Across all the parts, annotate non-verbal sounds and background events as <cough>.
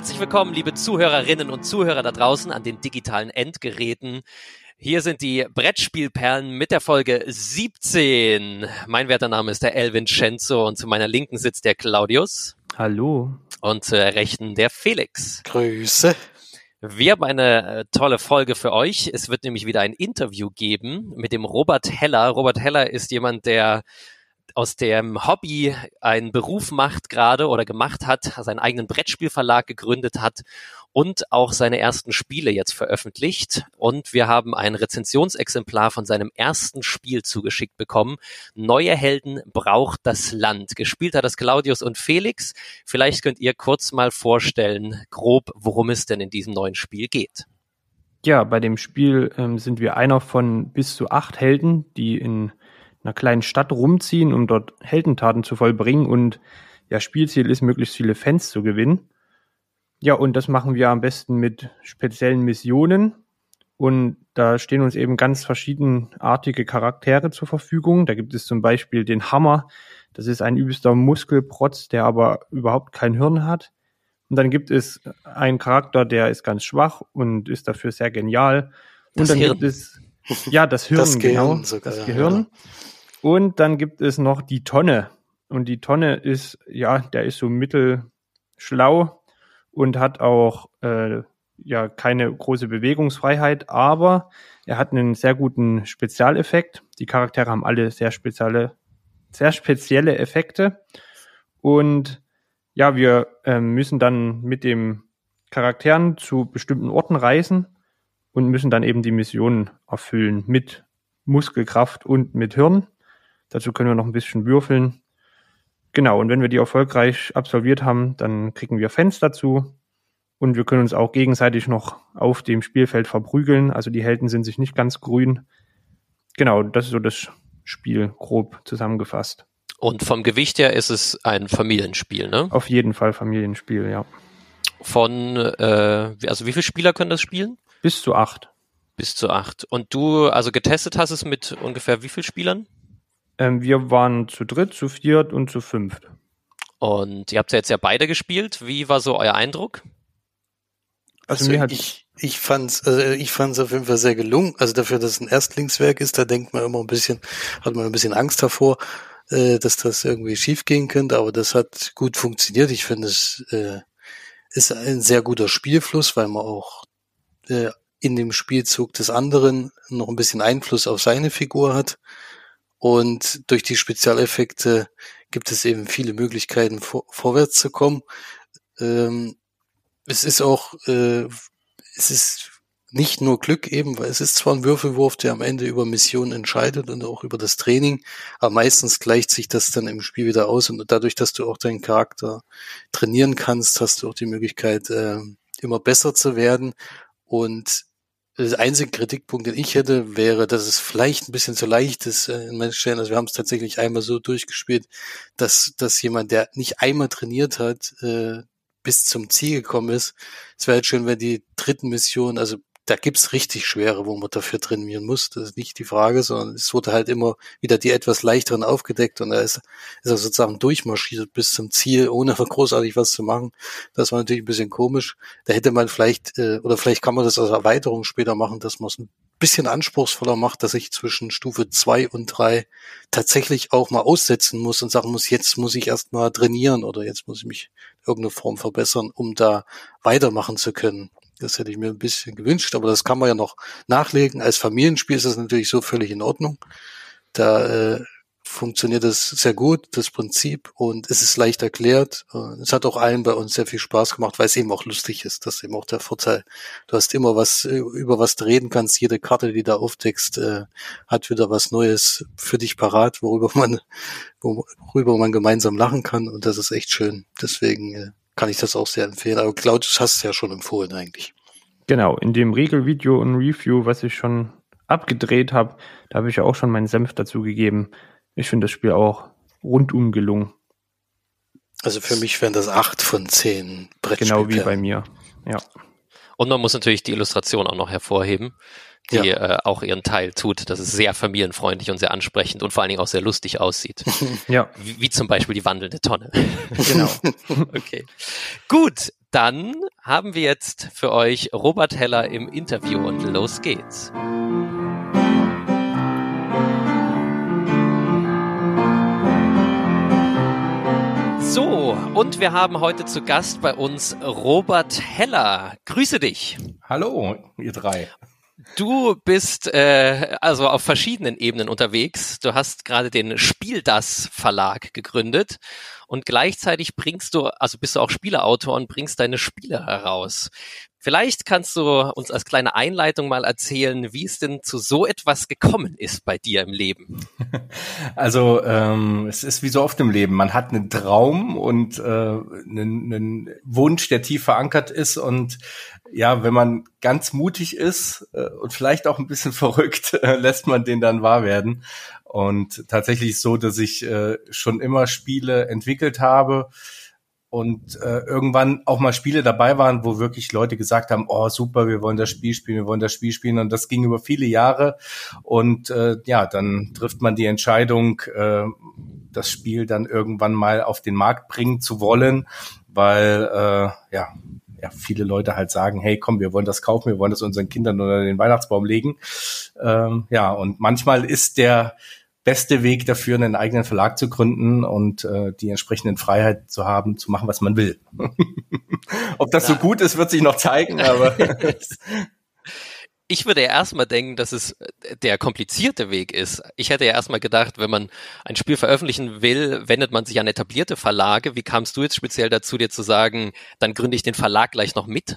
Herzlich willkommen, liebe Zuhörerinnen und Zuhörer da draußen an den digitalen Endgeräten. Hier sind die Brettspielperlen mit der Folge 17. Mein werter Name ist der Elvin Schenzo und zu meiner Linken sitzt der Claudius. Hallo. Und zur Rechten der Felix. Grüße. Wir haben eine äh, tolle Folge für euch. Es wird nämlich wieder ein Interview geben mit dem Robert Heller. Robert Heller ist jemand, der aus dem Hobby einen Beruf macht gerade oder gemacht hat, seinen eigenen Brettspielverlag gegründet hat und auch seine ersten Spiele jetzt veröffentlicht. Und wir haben ein Rezensionsexemplar von seinem ersten Spiel zugeschickt bekommen. Neue Helden braucht das Land. Gespielt hat das Claudius und Felix. Vielleicht könnt ihr kurz mal vorstellen, grob, worum es denn in diesem neuen Spiel geht. Ja, bei dem Spiel ähm, sind wir einer von bis zu acht Helden, die in einer kleinen Stadt rumziehen, um dort Heldentaten zu vollbringen und ja, Spielziel ist, möglichst viele Fans zu gewinnen. Ja, und das machen wir am besten mit speziellen Missionen. Und da stehen uns eben ganz verschiedenartige Charaktere zur Verfügung. Da gibt es zum Beispiel den Hammer. Das ist ein übelster Muskelprotz, der aber überhaupt kein Hirn hat. Und dann gibt es einen Charakter, der ist ganz schwach und ist dafür sehr genial. Und das dann Hirn. gibt es ja das Hirn, das genau, sogar, das Gehirn. Ja. Und dann gibt es noch die Tonne. Und die Tonne ist, ja, der ist so mittelschlau und hat auch äh, ja keine große Bewegungsfreiheit, aber er hat einen sehr guten Spezialeffekt. Die Charaktere haben alle sehr spezielle, sehr spezielle Effekte. Und ja, wir äh, müssen dann mit dem Charakteren zu bestimmten Orten reisen und müssen dann eben die Missionen erfüllen mit Muskelkraft und mit Hirn. Dazu können wir noch ein bisschen würfeln. Genau, und wenn wir die erfolgreich absolviert haben, dann kriegen wir Fans dazu. Und wir können uns auch gegenseitig noch auf dem Spielfeld verprügeln. Also die Helden sind sich nicht ganz grün. Genau, das ist so das Spiel grob zusammengefasst. Und vom Gewicht her ist es ein Familienspiel, ne? Auf jeden Fall Familienspiel, ja. Von, äh, also wie viele Spieler können das spielen? Bis zu acht. Bis zu acht. Und du, also getestet hast es mit ungefähr wie vielen Spielern? Ähm, wir waren zu dritt, zu viert und zu fünft. Und ihr habt ja jetzt ja beide gespielt. Wie war so euer Eindruck? Also, also mir hat ich, ich fand's, also ich fand's auf jeden Fall sehr gelungen. Also dafür, dass es ein Erstlingswerk ist, da denkt man immer ein bisschen, hat man ein bisschen Angst davor, äh, dass das irgendwie schief gehen könnte. Aber das hat gut funktioniert. Ich finde, es äh, ist ein sehr guter Spielfluss, weil man auch äh, in dem Spielzug des anderen noch ein bisschen Einfluss auf seine Figur hat. Und durch die Spezialeffekte gibt es eben viele Möglichkeiten, vor, vorwärts zu kommen. Ähm, es ist auch, äh, es ist nicht nur Glück eben, weil es ist zwar ein Würfelwurf, der am Ende über Missionen entscheidet und auch über das Training, aber meistens gleicht sich das dann im Spiel wieder aus und dadurch, dass du auch deinen Charakter trainieren kannst, hast du auch die Möglichkeit, äh, immer besser zu werden und der einzige Kritikpunkt, den ich hätte, wäre, dass es vielleicht ein bisschen zu leicht ist äh, in manchen Stellen. Also wir haben es tatsächlich einmal so durchgespielt, dass, dass jemand, der nicht einmal trainiert hat, äh, bis zum Ziel gekommen ist. Es wäre halt schön, wenn die dritten Missionen, also da gibt's richtig schwere, wo man dafür trainieren muss. Das ist nicht die Frage, sondern es wurde halt immer wieder die etwas leichteren aufgedeckt und da ist, ist er sozusagen durchmarschiert bis zum Ziel, ohne <laughs> großartig was zu machen. Das war natürlich ein bisschen komisch. Da hätte man vielleicht, äh, oder vielleicht kann man das als Erweiterung später machen, dass man es ein bisschen anspruchsvoller macht, dass ich zwischen Stufe zwei und drei tatsächlich auch mal aussetzen muss und sagen muss, jetzt muss ich erst mal trainieren oder jetzt muss ich mich in irgendeiner Form verbessern, um da weitermachen zu können. Das hätte ich mir ein bisschen gewünscht, aber das kann man ja noch nachlegen. Als Familienspiel ist das natürlich so völlig in Ordnung. Da äh, funktioniert das sehr gut, das Prinzip, und es ist leicht erklärt. Es hat auch allen bei uns sehr viel Spaß gemacht, weil es eben auch lustig ist. Das ist eben auch der Vorteil. Du hast immer was, äh, über was du reden kannst. Jede Karte, die da aufdeckst, äh, hat wieder was Neues für dich parat, worüber man, worüber man gemeinsam lachen kann. Und das ist echt schön. Deswegen äh, kann ich das auch sehr empfehlen. Aber Claudius hast es ja schon empfohlen eigentlich. Genau, in dem Regelvideo und Review, was ich schon abgedreht habe, da habe ich ja auch schon meinen Senf dazu gegeben. Ich finde das Spiel auch rundum gelungen. Also für mich wären das acht von zehn Brettspiele. Genau wie bei mir, ja. Und man muss natürlich die Illustration auch noch hervorheben die ja. äh, auch ihren Teil tut, dass es sehr familienfreundlich und sehr ansprechend und vor allen Dingen auch sehr lustig aussieht. <laughs> ja. Wie, wie zum Beispiel die wandelnde Tonne. <laughs> genau. <laughs> okay. Gut, Dann haben wir jetzt für euch Robert Heller im Interview und los geht's. So, und wir haben heute zu Gast bei uns Robert Heller. Grüße dich. Hallo, ihr drei. Du bist äh, also auf verschiedenen Ebenen unterwegs. Du hast gerade den Spiel das Verlag gegründet und gleichzeitig bringst du, also bist du auch Spieleautor und bringst deine Spiele heraus. Vielleicht kannst du uns als kleine Einleitung mal erzählen, wie es denn zu so etwas gekommen ist bei dir im Leben. <laughs> Also ähm, es ist wie so oft im Leben. Man hat einen Traum und äh, einen, einen Wunsch, der tief verankert ist. Und ja, wenn man ganz mutig ist äh, und vielleicht auch ein bisschen <laughs> verrückt, äh, lässt man den dann wahr werden. Und tatsächlich so, dass ich äh, schon immer Spiele entwickelt habe und äh, irgendwann auch mal Spiele dabei waren, wo wirklich Leute gesagt haben, oh super, wir wollen das Spiel spielen, wir wollen das Spiel spielen und das ging über viele Jahre und äh, ja, dann trifft man die Entscheidung, äh, das Spiel dann irgendwann mal auf den Markt bringen zu wollen, weil äh, ja ja, viele Leute halt sagen, hey, komm, wir wollen das kaufen, wir wollen das unseren Kindern unter den Weihnachtsbaum legen. Ähm, ja, und manchmal ist der beste Weg dafür, einen eigenen Verlag zu gründen und äh, die entsprechenden Freiheit zu haben, zu machen, was man will. <laughs> Ob das so gut ist, wird sich noch zeigen, aber. <laughs> ich würde ja erstmal denken, dass es der komplizierte Weg ist. Ich hätte ja erstmal gedacht, wenn man ein Spiel veröffentlichen will, wendet man sich an etablierte Verlage. Wie kamst du jetzt speziell dazu, dir zu sagen, dann gründe ich den Verlag gleich noch mit?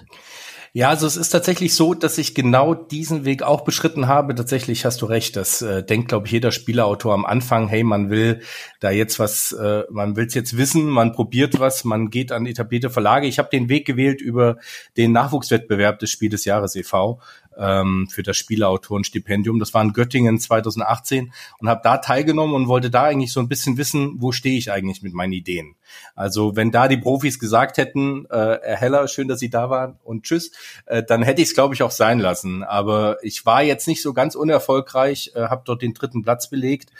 Ja, also es ist tatsächlich so, dass ich genau diesen Weg auch beschritten habe. Tatsächlich hast du recht. Das äh, denkt, glaube ich, jeder Spieleautor am Anfang. Hey, man will da jetzt was, äh, man will es jetzt wissen, man probiert was, man geht an etablierte Verlage. Ich habe den Weg gewählt über den Nachwuchswettbewerb des Spiel des Jahres e.V ähm, für das Spieleautorenstipendium. Das war in Göttingen 2018 und habe da teilgenommen und wollte da eigentlich so ein bisschen wissen, wo stehe ich eigentlich mit meinen Ideen. Also wenn da die Profis gesagt hätten, äh, Herr Heller, schön, dass Sie da waren und tschüss, äh, dann hätte ich es, glaube ich, auch sein lassen. Aber ich war jetzt nicht so ganz unerfolgreich, äh, habe dort den dritten Platz belegt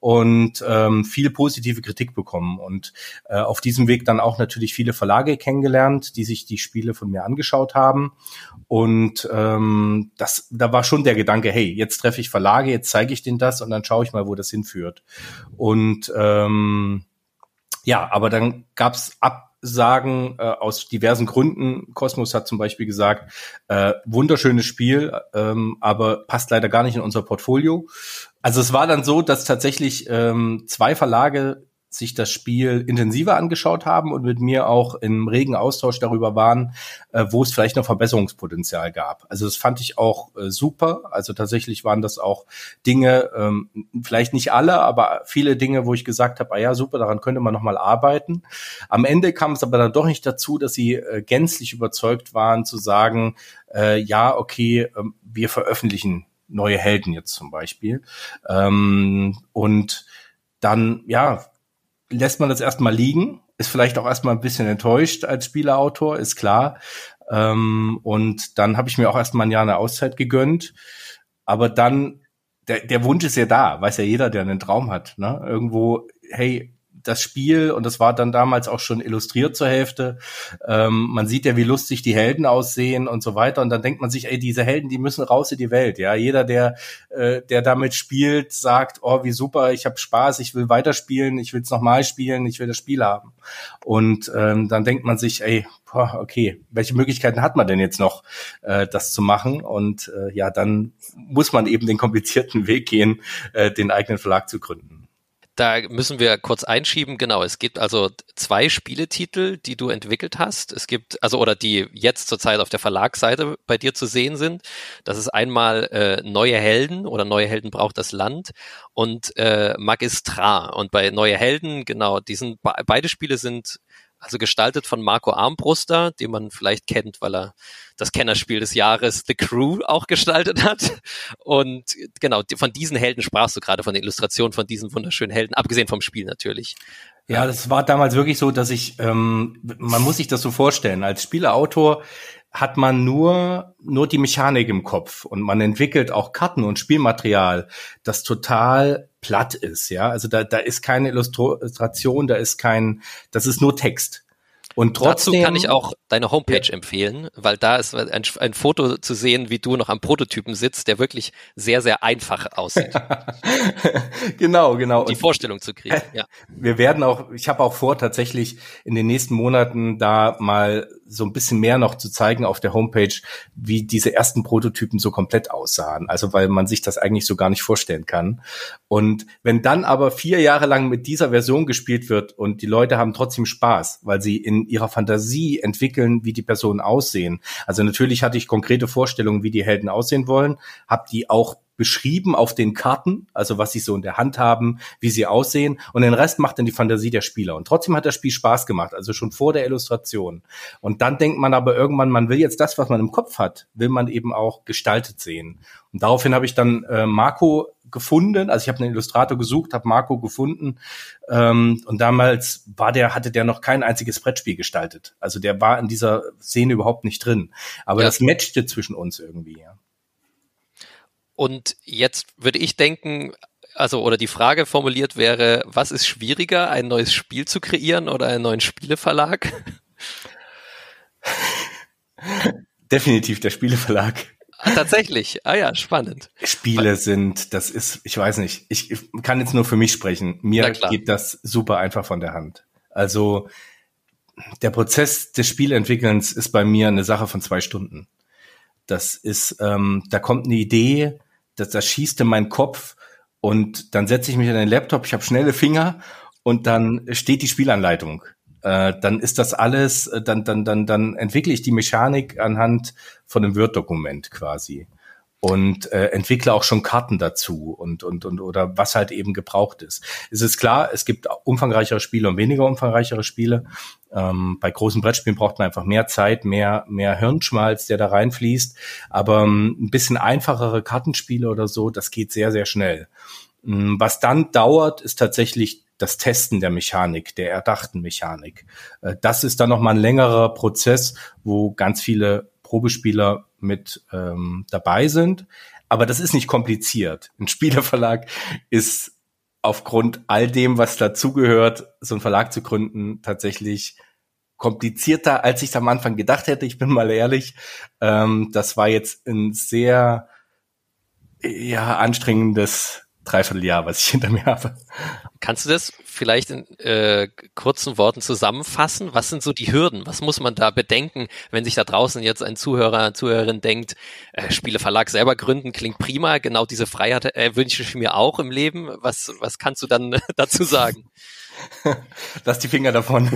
und ähm, viel positive Kritik bekommen und äh, auf diesem Weg dann auch natürlich viele Verlage kennengelernt, die sich die Spiele von mir angeschaut haben und ähm, das, da war schon der Gedanke, hey, jetzt treffe ich Verlage, jetzt zeige ich denen das und dann schaue ich mal, wo das hinführt. Und ähm, ja, aber dann gab's Absagen äh, aus diversen Gründen. Cosmos hat zum Beispiel gesagt, äh, wunderschönes Spiel, ähm, aber passt leider gar nicht in unser Portfolio. Also es war dann so, dass tatsächlich ähm, zwei Verlage sich das Spiel intensiver angeschaut haben und mit mir auch im regen Austausch darüber waren, äh, wo es vielleicht noch Verbesserungspotenzial gab. Also das fand ich auch äh, super. Also tatsächlich waren das auch Dinge, ähm, vielleicht nicht alle, aber viele Dinge, wo ich gesagt habe, ah ja, super, daran könnte man nochmal arbeiten. Am Ende kam es aber dann doch nicht dazu, dass sie äh, gänzlich überzeugt waren zu sagen, äh, ja, okay, äh, wir veröffentlichen neue Helden jetzt zum Beispiel. Ähm, und dann, ja, lässt man das erstmal liegen, ist vielleicht auch erstmal ein bisschen enttäuscht als Spieleautor, ist klar. Ähm, und dann habe ich mir auch erstmal ein Jahr eine Auszeit gegönnt. Aber dann, der, der Wunsch ist ja da, weiß ja jeder, der einen Traum hat. Ne? Irgendwo, hey, das Spiel, und das war dann damals auch schon illustriert zur Hälfte, ähm, man sieht ja, wie lustig die Helden aussehen und so weiter. Und dann denkt man sich, ey, diese Helden, die müssen raus in die Welt. Ja, jeder, der, äh, der damit spielt, sagt, oh, wie super, ich habe Spaß, ich will weiterspielen, ich will es nochmal spielen, ich will das Spiel haben. Und ähm, dann denkt man sich, ey, boah, okay, welche Möglichkeiten hat man denn jetzt noch, äh, das zu machen? Und äh, ja, dann muss man eben den komplizierten Weg gehen, äh, den eigenen Verlag zu gründen. Da müssen wir kurz einschieben. Genau, es gibt also zwei Spieletitel, die du entwickelt hast. Es gibt, also oder die jetzt zurzeit auf der Verlagsseite bei dir zu sehen sind. Das ist einmal äh, Neue Helden oder Neue Helden braucht das Land und äh, Magistra. Und bei Neue Helden, genau, die sind, beide Spiele sind also gestaltet von Marco Armbruster, den man vielleicht kennt, weil er das Kennerspiel des Jahres The Crew auch gestaltet hat. Und genau, von diesen Helden sprachst du gerade, von der Illustration von diesen wunderschönen Helden, abgesehen vom Spiel natürlich. Ja, das war damals wirklich so, dass ich, ähm, man muss sich das so vorstellen, als Spieleautor hat man nur, nur die Mechanik im Kopf und man entwickelt auch Karten und Spielmaterial, das total platt ist, ja. Also da, da ist keine Illustration, da ist kein, das ist nur Text. Und trotzdem, Dazu kann ich auch deine Homepage ja. empfehlen, weil da ist ein, ein, Foto zu sehen, wie du noch am Prototypen sitzt, der wirklich sehr, sehr einfach aussieht. <laughs> genau, genau. Die Vorstellung zu kriegen. <laughs> Ja. Wir werden auch, ich habe auch vor, tatsächlich in den nächsten Monaten da mal so ein bisschen mehr noch zu zeigen auf der Homepage, wie diese ersten Prototypen so komplett aussahen. Also weil man sich das eigentlich so gar nicht vorstellen kann. Und wenn dann aber vier Jahre lang mit dieser Version gespielt wird und die Leute haben trotzdem Spaß, weil sie in ihrer Fantasie entwickeln, wie die Personen aussehen. Also natürlich hatte ich konkrete Vorstellungen, wie die Helden aussehen wollen, habe die auch beschrieben auf den Karten, also was sie so in der Hand haben, wie sie aussehen und den Rest macht dann die Fantasie der Spieler. Und trotzdem hat das Spiel Spaß gemacht, also schon vor der Illustration. Und dann denkt man aber irgendwann, man will jetzt das, was man im Kopf hat, will man eben auch gestaltet sehen. Und daraufhin habe ich dann äh, Marco gefunden, also ich habe einen Illustrator gesucht, habe Marco gefunden ähm, und damals war der hatte der noch kein einziges Brettspiel gestaltet. Also der war in dieser Szene überhaupt nicht drin. Aber ja. das matchte zwischen uns irgendwie. Ja. Und jetzt würde ich denken, also oder die Frage formuliert wäre, was ist schwieriger, ein neues Spiel zu kreieren oder einen neuen Spieleverlag? <laughs> Definitiv der Spieleverlag. Ah, tatsächlich. Ah ja, spannend. Spiele sind, das ist, ich weiß nicht, ich, ich kann jetzt nur für mich sprechen. Mir geht das super einfach von der Hand. Also der Prozess des Spielentwickelns ist bei mir eine Sache von zwei Stunden. Das ist, ähm, da kommt eine Idee, das, das schießt in meinen Kopf und dann setze ich mich an den Laptop, ich habe schnelle Finger und dann steht die Spielanleitung. Äh, dann ist das alles, äh, dann, dann, dann, dann entwickle ich die Mechanik anhand von einem Word-Dokument quasi und äh, entwickle auch schon Karten dazu und und und oder was halt eben gebraucht ist. Es ist klar, es gibt umfangreichere Spiele und weniger umfangreichere Spiele. Ähm, bei großen Brettspielen braucht man einfach mehr Zeit, mehr mehr Hirnschmalz, der da reinfließt. Aber ähm, ein bisschen einfachere Kartenspiele oder so, das geht sehr sehr schnell. Ähm, was dann dauert, ist tatsächlich das Testen der Mechanik, der erdachten Mechanik. Äh, das ist dann noch mal ein längerer Prozess, wo ganz viele Probespieler mit ähm, dabei sind. Aber das ist nicht kompliziert. Ein Spieleverlag ist aufgrund all dem, was dazugehört, so einen Verlag zu gründen, tatsächlich komplizierter, als ich es am Anfang gedacht hätte. Ich bin mal ehrlich. Ähm, das war jetzt ein sehr ja, anstrengendes Dreivierteljahr, was ich hinter mir habe. Kannst du das vielleicht in äh, kurzen Worten zusammenfassen? Was sind so die Hürden? Was muss man da bedenken, wenn sich da draußen jetzt ein Zuhörer, Zuhörerin denkt, äh, Spieleverlag selber gründen klingt prima, genau diese Freiheit äh, wünsche ich mir auch im Leben. Was, was kannst du dann <laughs> dazu sagen? <laughs> Lass die Finger davon. <laughs>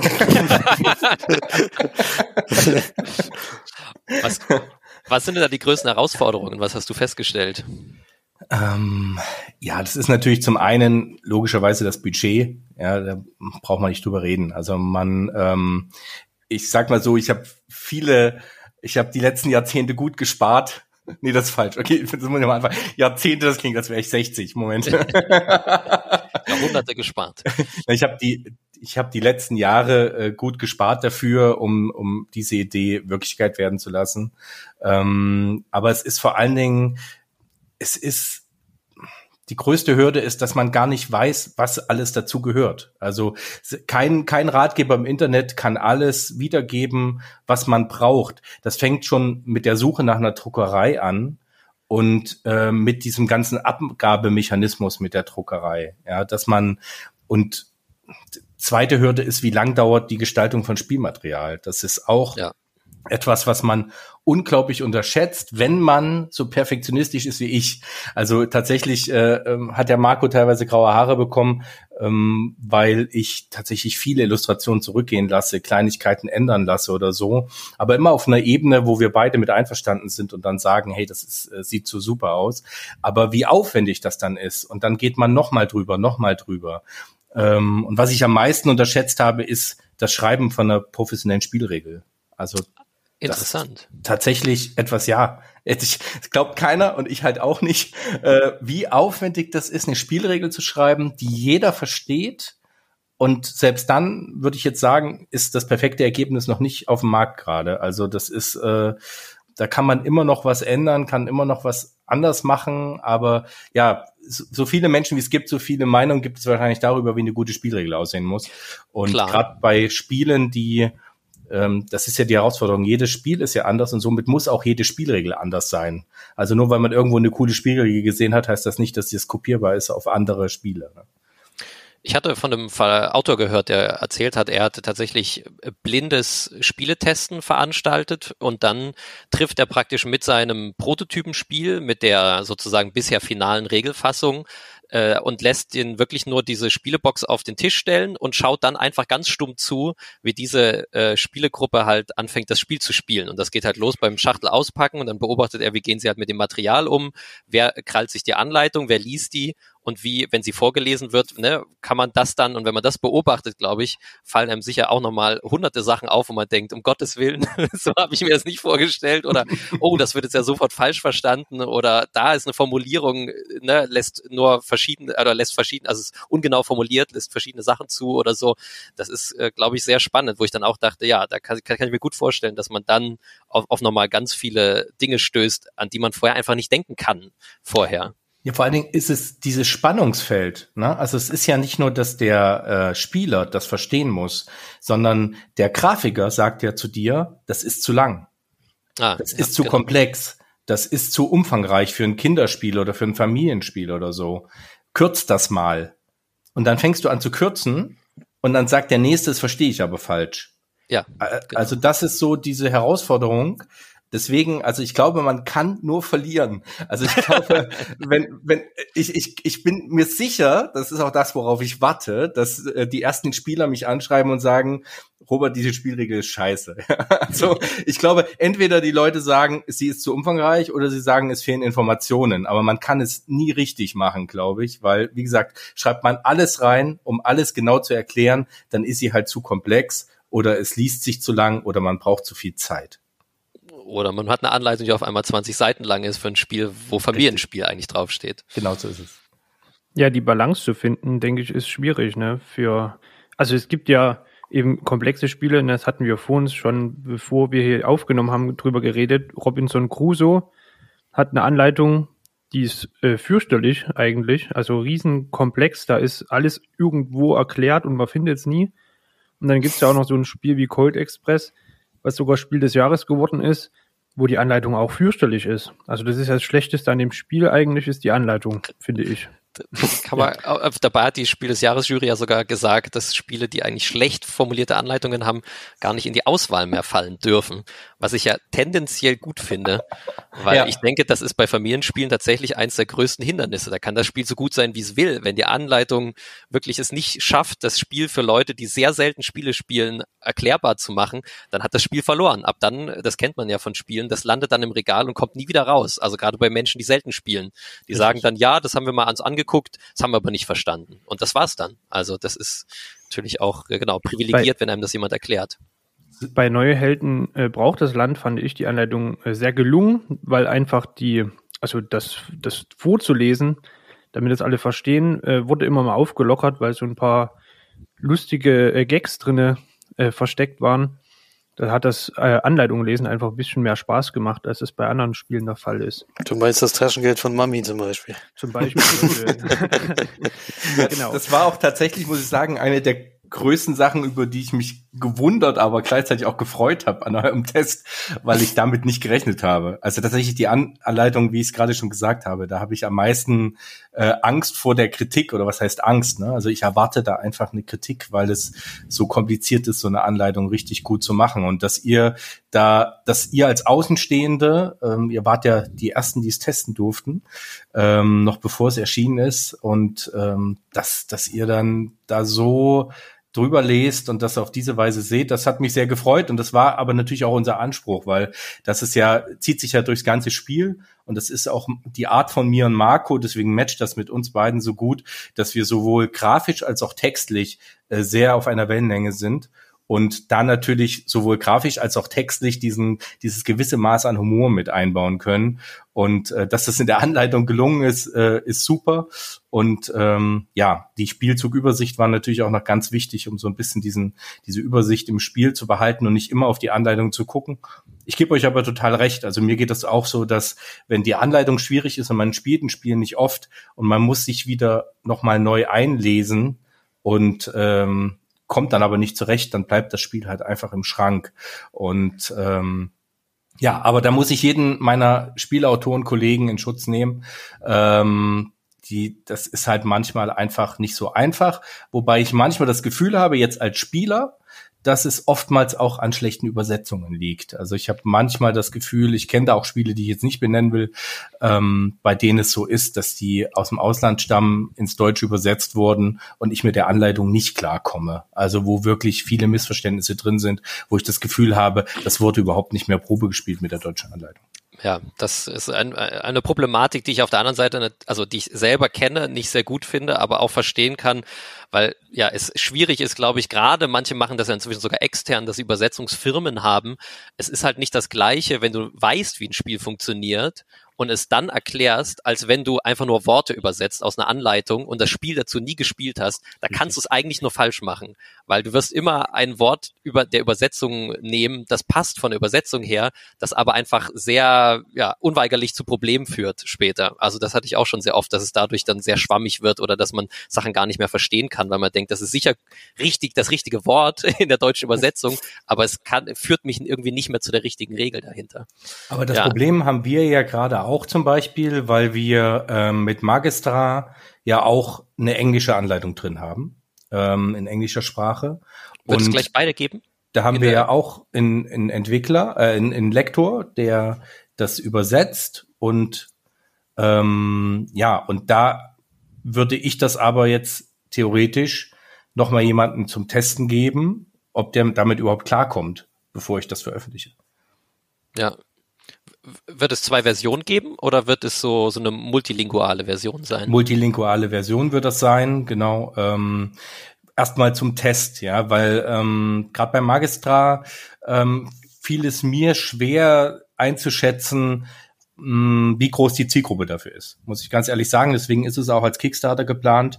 was, was sind denn da die größten Herausforderungen? Was hast du festgestellt? Ähm, ja, das ist natürlich zum einen logischerweise das Budget. Ja, da braucht man nicht drüber reden. Also man, ähm, ich sag mal so, ich habe viele, ich habe die letzten Jahrzehnte gut gespart. <laughs> Nee, das ist falsch. Okay, <laughs> das muss ich mal einfach. Jahrzehnte, das klingt, als wäre ich 60. Moment. Jahrhunderte <laughs> gespart. Ich habe die, ich habe die letzten Jahre äh, gut gespart dafür, um, um diese Idee Wirklichkeit werden zu lassen. Ähm, aber es ist vor allen Dingen es ist die größte Hürde ist, dass man gar nicht weiß, was alles dazu gehört. Also kein, kein Ratgeber im Internet kann alles wiedergeben, was man braucht. Das fängt schon mit der Suche nach einer Druckerei an und äh, mit diesem ganzen Abgabemechanismus mit der Druckerei. Ja, dass man und zweite Hürde ist, wie lang dauert die Gestaltung von Spielmaterial. Das ist auch ja etwas, was man unglaublich unterschätzt, wenn man so perfektionistisch ist wie ich. Also tatsächlich äh, ähm, hat der Marco teilweise graue Haare bekommen, ähm, weil ich tatsächlich viele Illustrationen zurückgehen lasse, Kleinigkeiten ändern lasse oder so. Aber immer auf einer Ebene, wo wir beide mit einverstanden sind und dann sagen, hey, das ist, äh, sieht so super aus. Aber wie aufwendig das dann ist. Und dann geht man nochmal drüber, nochmal drüber. Ähm, und was ich am meisten unterschätzt habe, ist das Schreiben von einer professionellen Spielregel. Also Interessant. Tatsächlich etwas, ja. <laughs> Ich glaubt keiner und ich halt auch nicht, äh, wie aufwendig das ist, eine Spielregel zu schreiben, die jeder versteht. Und selbst dann würde ich jetzt sagen, ist das perfekte Ergebnis noch nicht auf dem Markt gerade. Also das ist, äh, da kann man immer noch was ändern, kann immer noch was anders machen. Aber ja, so, viele Menschen wie es gibt, so viele Meinungen gibt es wahrscheinlich darüber, wie eine gute Spielregel aussehen muss. Und gerade bei Spielen, die das ist ja die Herausforderung. Jedes Spiel ist ja anders und somit muss auch jede Spielregel anders sein. Also nur weil man irgendwo eine coole Spielregel gesehen hat, heißt das nicht, dass das kopierbar ist auf andere Spiele. Ne? Ich hatte von einem Autor gehört, der erzählt hat, er hatte tatsächlich blindes Spieletesten veranstaltet und dann trifft er praktisch mit seinem Prototypenspiel, mit der sozusagen bisher finalen Regelfassung, äh, und lässt ihn wirklich nur diese Spielebox auf den Tisch stellen und schaut dann einfach ganz stumm zu, wie diese äh, Spielegruppe halt anfängt, das Spiel zu spielen. Und das geht halt los beim Schachtel auspacken und dann beobachtet er, wie gehen sie halt mit dem Material um, wer krallt sich die Anleitung, wer liest die und wie, wenn sie vorgelesen wird, ne, kann man das dann, und wenn man das beobachtet, glaube ich, fallen einem sicher auch nochmal hunderte Sachen auf, wo man denkt, um Gottes Willen, <laughs> so habe ich mir das nicht vorgestellt oder oh, das wird jetzt ja sofort falsch verstanden oder da ist eine Formulierung, ne, lässt nur verschiedene, oder lässt verschiedene, also ist ungenau formuliert, lässt verschiedene Sachen zu oder so. Das ist, äh, glaube ich, sehr spannend, wo ich dann auch dachte, ja, da kann, kann, ich mir gut vorstellen, dass man dann auf, auf nochmal ganz viele Dinge stößt, an die man vorher einfach nicht denken kann vorher. Ja, vor allen Dingen ist es dieses Spannungsfeld. Ne? Also es ist ja nicht nur, dass der äh, Spieler das verstehen muss, sondern der Grafiker sagt ja zu dir, das ist zu lang. Ah, das ja, ist zu genau. komplex. Das ist zu umfangreich für ein Kinderspiel oder für ein Familienspiel oder so. Kürz das mal. Und dann fängst du an zu kürzen und dann sagt der nächste, das verstehe ich aber falsch. Ja. Genau. Also das ist so diese Herausforderung, Deswegen, also ich glaube, man kann nur verlieren. Also ich glaube, <laughs> wenn, wenn, ich, ich, ich bin mir sicher, das ist auch das, worauf ich warte, dass äh, die ersten Spieler mich anschreiben und sagen, Robert, diese Spielregel ist scheiße. <laughs> also ich glaube, entweder die Leute sagen, sie ist zu umfangreich oder sie sagen, es fehlen Informationen. Aber man kann es nie richtig machen, glaube ich, weil, wie gesagt, schreibt man alles rein, um alles genau zu erklären, dann ist sie halt zu komplex oder es liest sich zu lang oder man braucht zu viel Zeit oder man hat eine Anleitung, die auf einmal 20 Seiten lang ist für ein Spiel, wo Familienspiel eigentlich draufsteht. Genau so ist es. Ja, die Balance zu finden, denke ich, ist schwierig, ne? Für, also es gibt ja eben komplexe Spiele, ne, das hatten wir vor uns schon, bevor wir hier aufgenommen haben, drüber geredet. Robinson Crusoe hat eine Anleitung, die ist äh, fürchterlich eigentlich, also riesenkomplex, da ist alles irgendwo erklärt und man findet es nie. Und dann gibt es ja auch noch so ein Spiel wie Cold Express, was sogar Spiel des Jahres geworden ist, wo die Anleitung auch fürchterlich ist. Also das ist das Schlechteste an dem Spiel eigentlich, ist die Anleitung, finde ich. Kann man, ja. dabei hat die Spiel des Jahres Jury ja sogar gesagt, dass Spiele, die eigentlich schlecht formulierte Anleitungen haben, gar nicht in die Auswahl mehr fallen dürfen. Was ich ja tendenziell gut finde, weil ja. ich denke, das ist bei Familienspielen tatsächlich eins der größten Hindernisse. Da kann das Spiel so gut sein, wie es will. Wenn die Anleitung wirklich es nicht schafft, das Spiel für Leute, die sehr selten Spiele spielen, erklärbar zu machen, dann hat das Spiel verloren. Ab dann, das kennt man ja von Spielen, das landet dann im Regal und kommt nie wieder raus. Also gerade bei Menschen, die selten spielen. Die sagen dann, ja, das haben wir mal ans angeguckt angeguckt, das haben wir aber nicht verstanden. Und das war's dann. Also das ist natürlich auch, äh, genau, privilegiert, bei, wenn einem das jemand erklärt. Bei Neue Helden äh, braucht das Land, fand ich die Anleitung äh, sehr gelungen, weil einfach die, also das, das vorzulesen, damit das alle verstehen, äh, wurde immer mal aufgelockert, weil so ein paar lustige äh, Gags drinne äh, versteckt waren da hat das äh, Anleitung lesen einfach ein bisschen mehr Spaß gemacht, als es bei anderen Spielen der Fall ist. Du meinst das Taschengeld von Mami zum Beispiel? Zum Beispiel. <laughs> ja, genau. Das war auch tatsächlich, muss ich sagen, eine der größten Sachen, über die ich mich gewundert, aber gleichzeitig auch gefreut habe an eurem Test, weil ich damit nicht gerechnet habe. Also tatsächlich die Anleitung, wie ich es gerade schon gesagt habe, da habe ich am meisten äh, Angst vor der Kritik oder was heißt Angst? Ne? Also ich erwarte da einfach eine Kritik, weil es so kompliziert ist, so eine Anleitung richtig gut zu machen und dass ihr da, dass ihr als Außenstehende, ähm, ihr wart ja die ersten, die es testen durften, ähm, noch bevor es erschienen ist und ähm, dass, dass ihr dann da so drüber lest und das auf diese Weise seht, das hat mich sehr gefreut und das war aber natürlich auch unser Anspruch, weil das ist ja, zieht sich ja durchs ganze Spiel und das ist auch die Art von mir und Marco, deswegen matcht das mit uns beiden so gut, dass wir sowohl grafisch als auch textlich äh, sehr auf einer Wellenlänge sind und da natürlich sowohl grafisch als auch textlich diesen dieses gewisse Maß an Humor mit einbauen können und äh, dass das in der Anleitung gelungen ist, äh, ist super und ähm, ja die Spielzugübersicht war natürlich auch noch ganz wichtig, um so ein bisschen diesen diese Übersicht im Spiel zu behalten und nicht immer auf die Anleitung zu gucken. Ich gebe euch aber total recht. Also mir geht das auch so, dass wenn die Anleitung schwierig ist und man spielt ein Spiel nicht oft und man muss sich wieder noch mal neu einlesen und ähm, kommt dann aber nicht zurecht, dann bleibt das Spiel halt einfach im Schrank. Und ähm, ja, aber da muss ich jeden meiner Spielautoren, Kollegen in Schutz nehmen. Ähm, die, das ist halt manchmal einfach nicht so einfach. Wobei ich manchmal das Gefühl habe, jetzt als Spieler, dass es oftmals auch an schlechten Übersetzungen liegt. Also ich habe manchmal das Gefühl, ich kenne da auch Spiele, die ich jetzt nicht benennen will, ähm, bei denen es so ist, dass die aus dem Ausland stammen, ins Deutsche übersetzt wurden und ich mit der Anleitung nicht klarkomme. Also wo wirklich viele Missverständnisse drin sind, wo ich das Gefühl habe, das wurde überhaupt nicht mehr Probe gespielt mit der deutschen Anleitung. Ja, das ist ein, eine Problematik, die ich auf der anderen Seite, also die ich selber kenne, nicht sehr gut finde, aber auch verstehen kann, weil ja es schwierig ist, glaube ich, gerade manche machen das ja inzwischen sogar extern, dass sie Übersetzungsfirmen haben. Es ist halt nicht das Gleiche, wenn du weißt, wie ein Spiel funktioniert und es dann erklärst, als wenn du einfach nur Worte übersetzt aus einer Anleitung und das Spiel dazu nie gespielt hast, da kannst du es eigentlich nur falsch machen, weil du wirst immer ein Wort über der Übersetzung nehmen, das passt von der Übersetzung her, das aber einfach sehr ja, unweigerlich zu Problemen führt später. Also das hatte ich auch schon sehr oft, dass es dadurch dann sehr schwammig wird oder dass man Sachen gar nicht mehr verstehen kann, weil man denkt, das ist sicher richtig das richtige Wort <laughs> in der deutschen Übersetzung, aber es kann führt mich irgendwie nicht mehr zu der richtigen Regel dahinter. Aber das ja. Problem haben wir ja gerade auch zum Beispiel, weil wir ähm, mit Magistra ja auch eine englische Anleitung drin haben, ähm, in englischer Sprache. Wird es gleich beide geben? Da haben wir ja auch einen, einen Entwickler, äh, einen, einen Lektor, der das übersetzt und ähm, ja, und da würde ich das aber jetzt theoretisch noch mal jemanden zum Testen geben, ob der damit überhaupt klarkommt, bevor ich das veröffentliche. Ja, wird es zwei Versionen geben oder wird es so, so eine multilinguale Version sein? Multilinguale Version wird das sein, genau. Ähm, Erstmal zum Test, ja, weil ähm, gerade beim Magistra ähm, fiel es mir schwer einzuschätzen, mh, hm, wie groß die Zielgruppe dafür ist. Muss ich ganz ehrlich sagen. Deswegen ist es auch als Kickstarter geplant.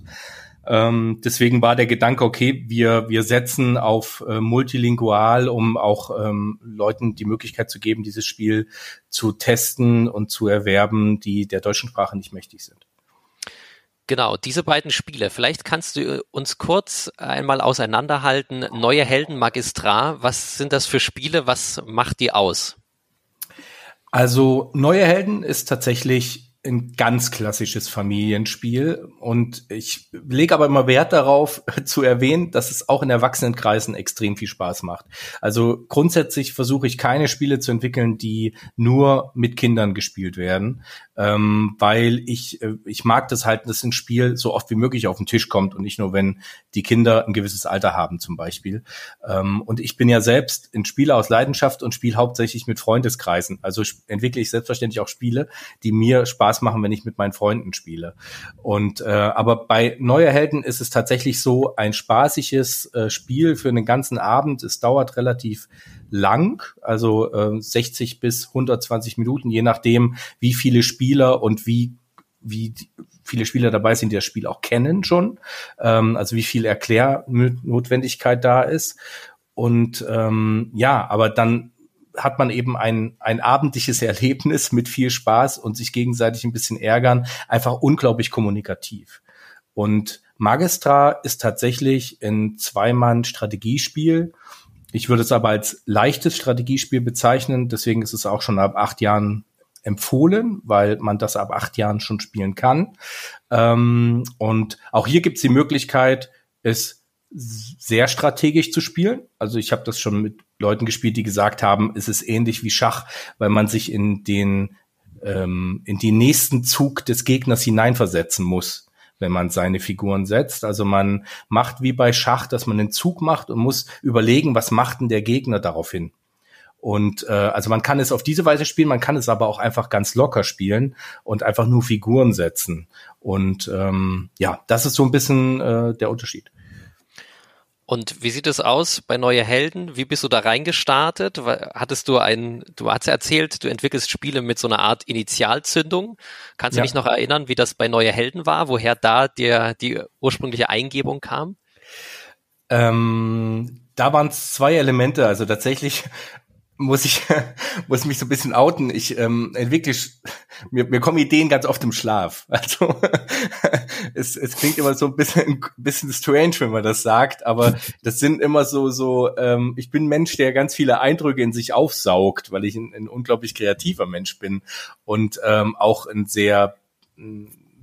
Ähm, deswegen war der Gedanke, okay, wir, wir setzen auf äh, multilingual, um auch ähm, Leuten die Möglichkeit zu geben, dieses Spiel zu testen und zu erwerben, die der deutschen Sprache nicht mächtig sind. Genau, diese beiden Spiele. Vielleicht kannst du äh, uns kurz einmal auseinanderhalten. Neue Helden Magistrat, was sind das für Spiele? Was macht die aus? Also, Neue Helden ist tatsächlich ein ganz klassisches Familienspiel und ich lege aber immer Wert darauf <laughs> zu erwähnen, dass es auch in Erwachsenenkreisen extrem viel Spaß macht. Also grundsätzlich versuche ich keine Spiele zu entwickeln, die nur mit Kindern gespielt werden, ähm, weil ich äh, ich mag das halt, dass ein Spiel so oft wie möglich auf den Tisch kommt und nicht nur wenn die Kinder ein gewisses Alter haben zum Beispiel. Ähm, und ich bin ja selbst ein Spieler aus Leidenschaft und spiele hauptsächlich mit Freundeskreisen. Also entwickle ich selbstverständlich auch Spiele, die mir Spaß Spaß machen, wenn ich mit meinen Freunden spiele. Und äh, aber bei Neue Helden ist es tatsächlich so ein spaßiges äh, Spiel für einen ganzen Abend. Es dauert relativ lang, also äh, 60 bis 120 Minuten, je nachdem, wie viele Spieler und wie wie viele Spieler dabei sind, die das Spiel auch kennen schon, ähm, also wie viel Erklärnotwendigkeit da ist. Und ähm, ja, aber dann hat man eben ein, ein abendliches <laughs> Erlebnis mit viel Spaß und sich gegenseitig ein bisschen ärgern, einfach unglaublich kommunikativ. Und Magistra ist tatsächlich ein Zweimann-Strategiespiel. Ich würde es aber als leichtes Strategiespiel bezeichnen, deswegen ist es auch schon ab acht Jahren empfohlen, weil man das ab acht Jahren schon spielen kann. Ähm, und auch hier gibt es die Möglichkeit, es sehr strategisch zu spielen. Also ich habe das schon mit Leuten gespielt, die gesagt haben, es ist ähnlich wie Schach, weil man sich in den ähm, in den nächsten Zug des Gegners hineinversetzen muss, wenn man seine Figuren setzt. Also man macht wie bei Schach, dass man einen Zug macht und muss überlegen, was macht denn der Gegner daraufhin. Und äh, also man kann es auf diese Weise spielen, man kann es aber auch einfach ganz locker spielen und einfach nur Figuren setzen. Und ähm, ja, das ist so ein bisschen äh, der Unterschied. Und wie sieht es aus bei Neue Helden? Wie bist du da reingestartet? Hattest du ein, du hast ja erzählt, du entwickelst Spiele mit so einer Art Initialzündung. Kannst ja. du dich noch erinnern, wie das bei Neue Helden war, woher da der, die ursprüngliche Eingebung kam? Ähm, da waren es zwei Elemente. Also tatsächlich muss ich <laughs> muss mich so ein bisschen outen. Ich ähm, entwickle mir, mir kommen Ideen ganz oft im Schlaf. <laughs> Also <laughs> es, es klingt immer so ein bisschen ein bisschen strange, wenn man das sagt, aber das sind immer so so. Ähm, ich bin ein Mensch, der ganz viele Eindrücke in sich aufsaugt, weil ich ein, ein unglaublich kreativer Mensch bin und ähm, auch ein sehr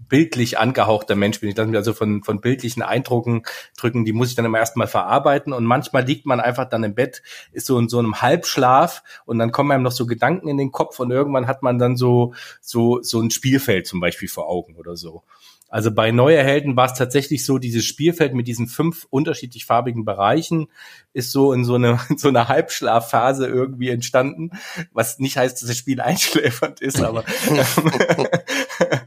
bildlich angehauchter Mensch bin. Ich lasse mich also von, von bildlichen Eindrücken drücken, die muss ich dann immer erstmal verarbeiten und manchmal liegt man einfach dann im Bett, ist so in so einem Halbschlaf und dann kommen einem noch so Gedanken in den Kopf und irgendwann hat man dann so, so, so ein Spielfeld zum Beispiel vor Augen oder so. Also bei Neue Helden war es tatsächlich so, dieses Spielfeld mit diesen fünf unterschiedlich farbigen Bereichen ist so in so eine, <laughs> in so eine Halbschlafphase irgendwie entstanden, was nicht heißt, dass das Spiel <laughs> einschläfernd ist, aber <laughs>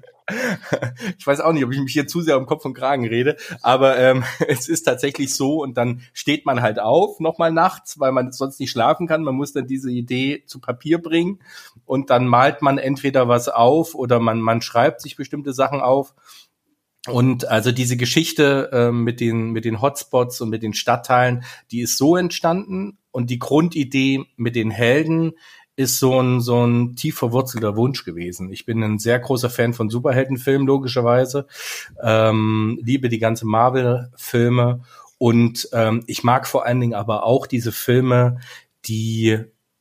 <laughs> ich weiß auch nicht, ob ich mich hier zu sehr um Kopf und Kragen rede, aber ähm, <laughs> es ist tatsächlich so und dann steht man halt auf, nochmal nachts, weil man sonst nicht schlafen kann. Man muss dann diese Idee zu Papier bringen und dann malt man entweder was auf oder man, man schreibt sich bestimmte Sachen auf. Und also diese Geschichte äh, mit den mit den Hotspots und mit den Stadtteilen, die ist so entstanden und die Grundidee mit den Helden ist so ein, so ein tief verwurzelter Wunsch gewesen. Ich bin ein sehr großer Fan von Superheldenfilmen, logischerweise. Ähm, liebe die ganze Marvel-Filme. Und ähm, ich mag vor allen Dingen aber auch diese Filme, die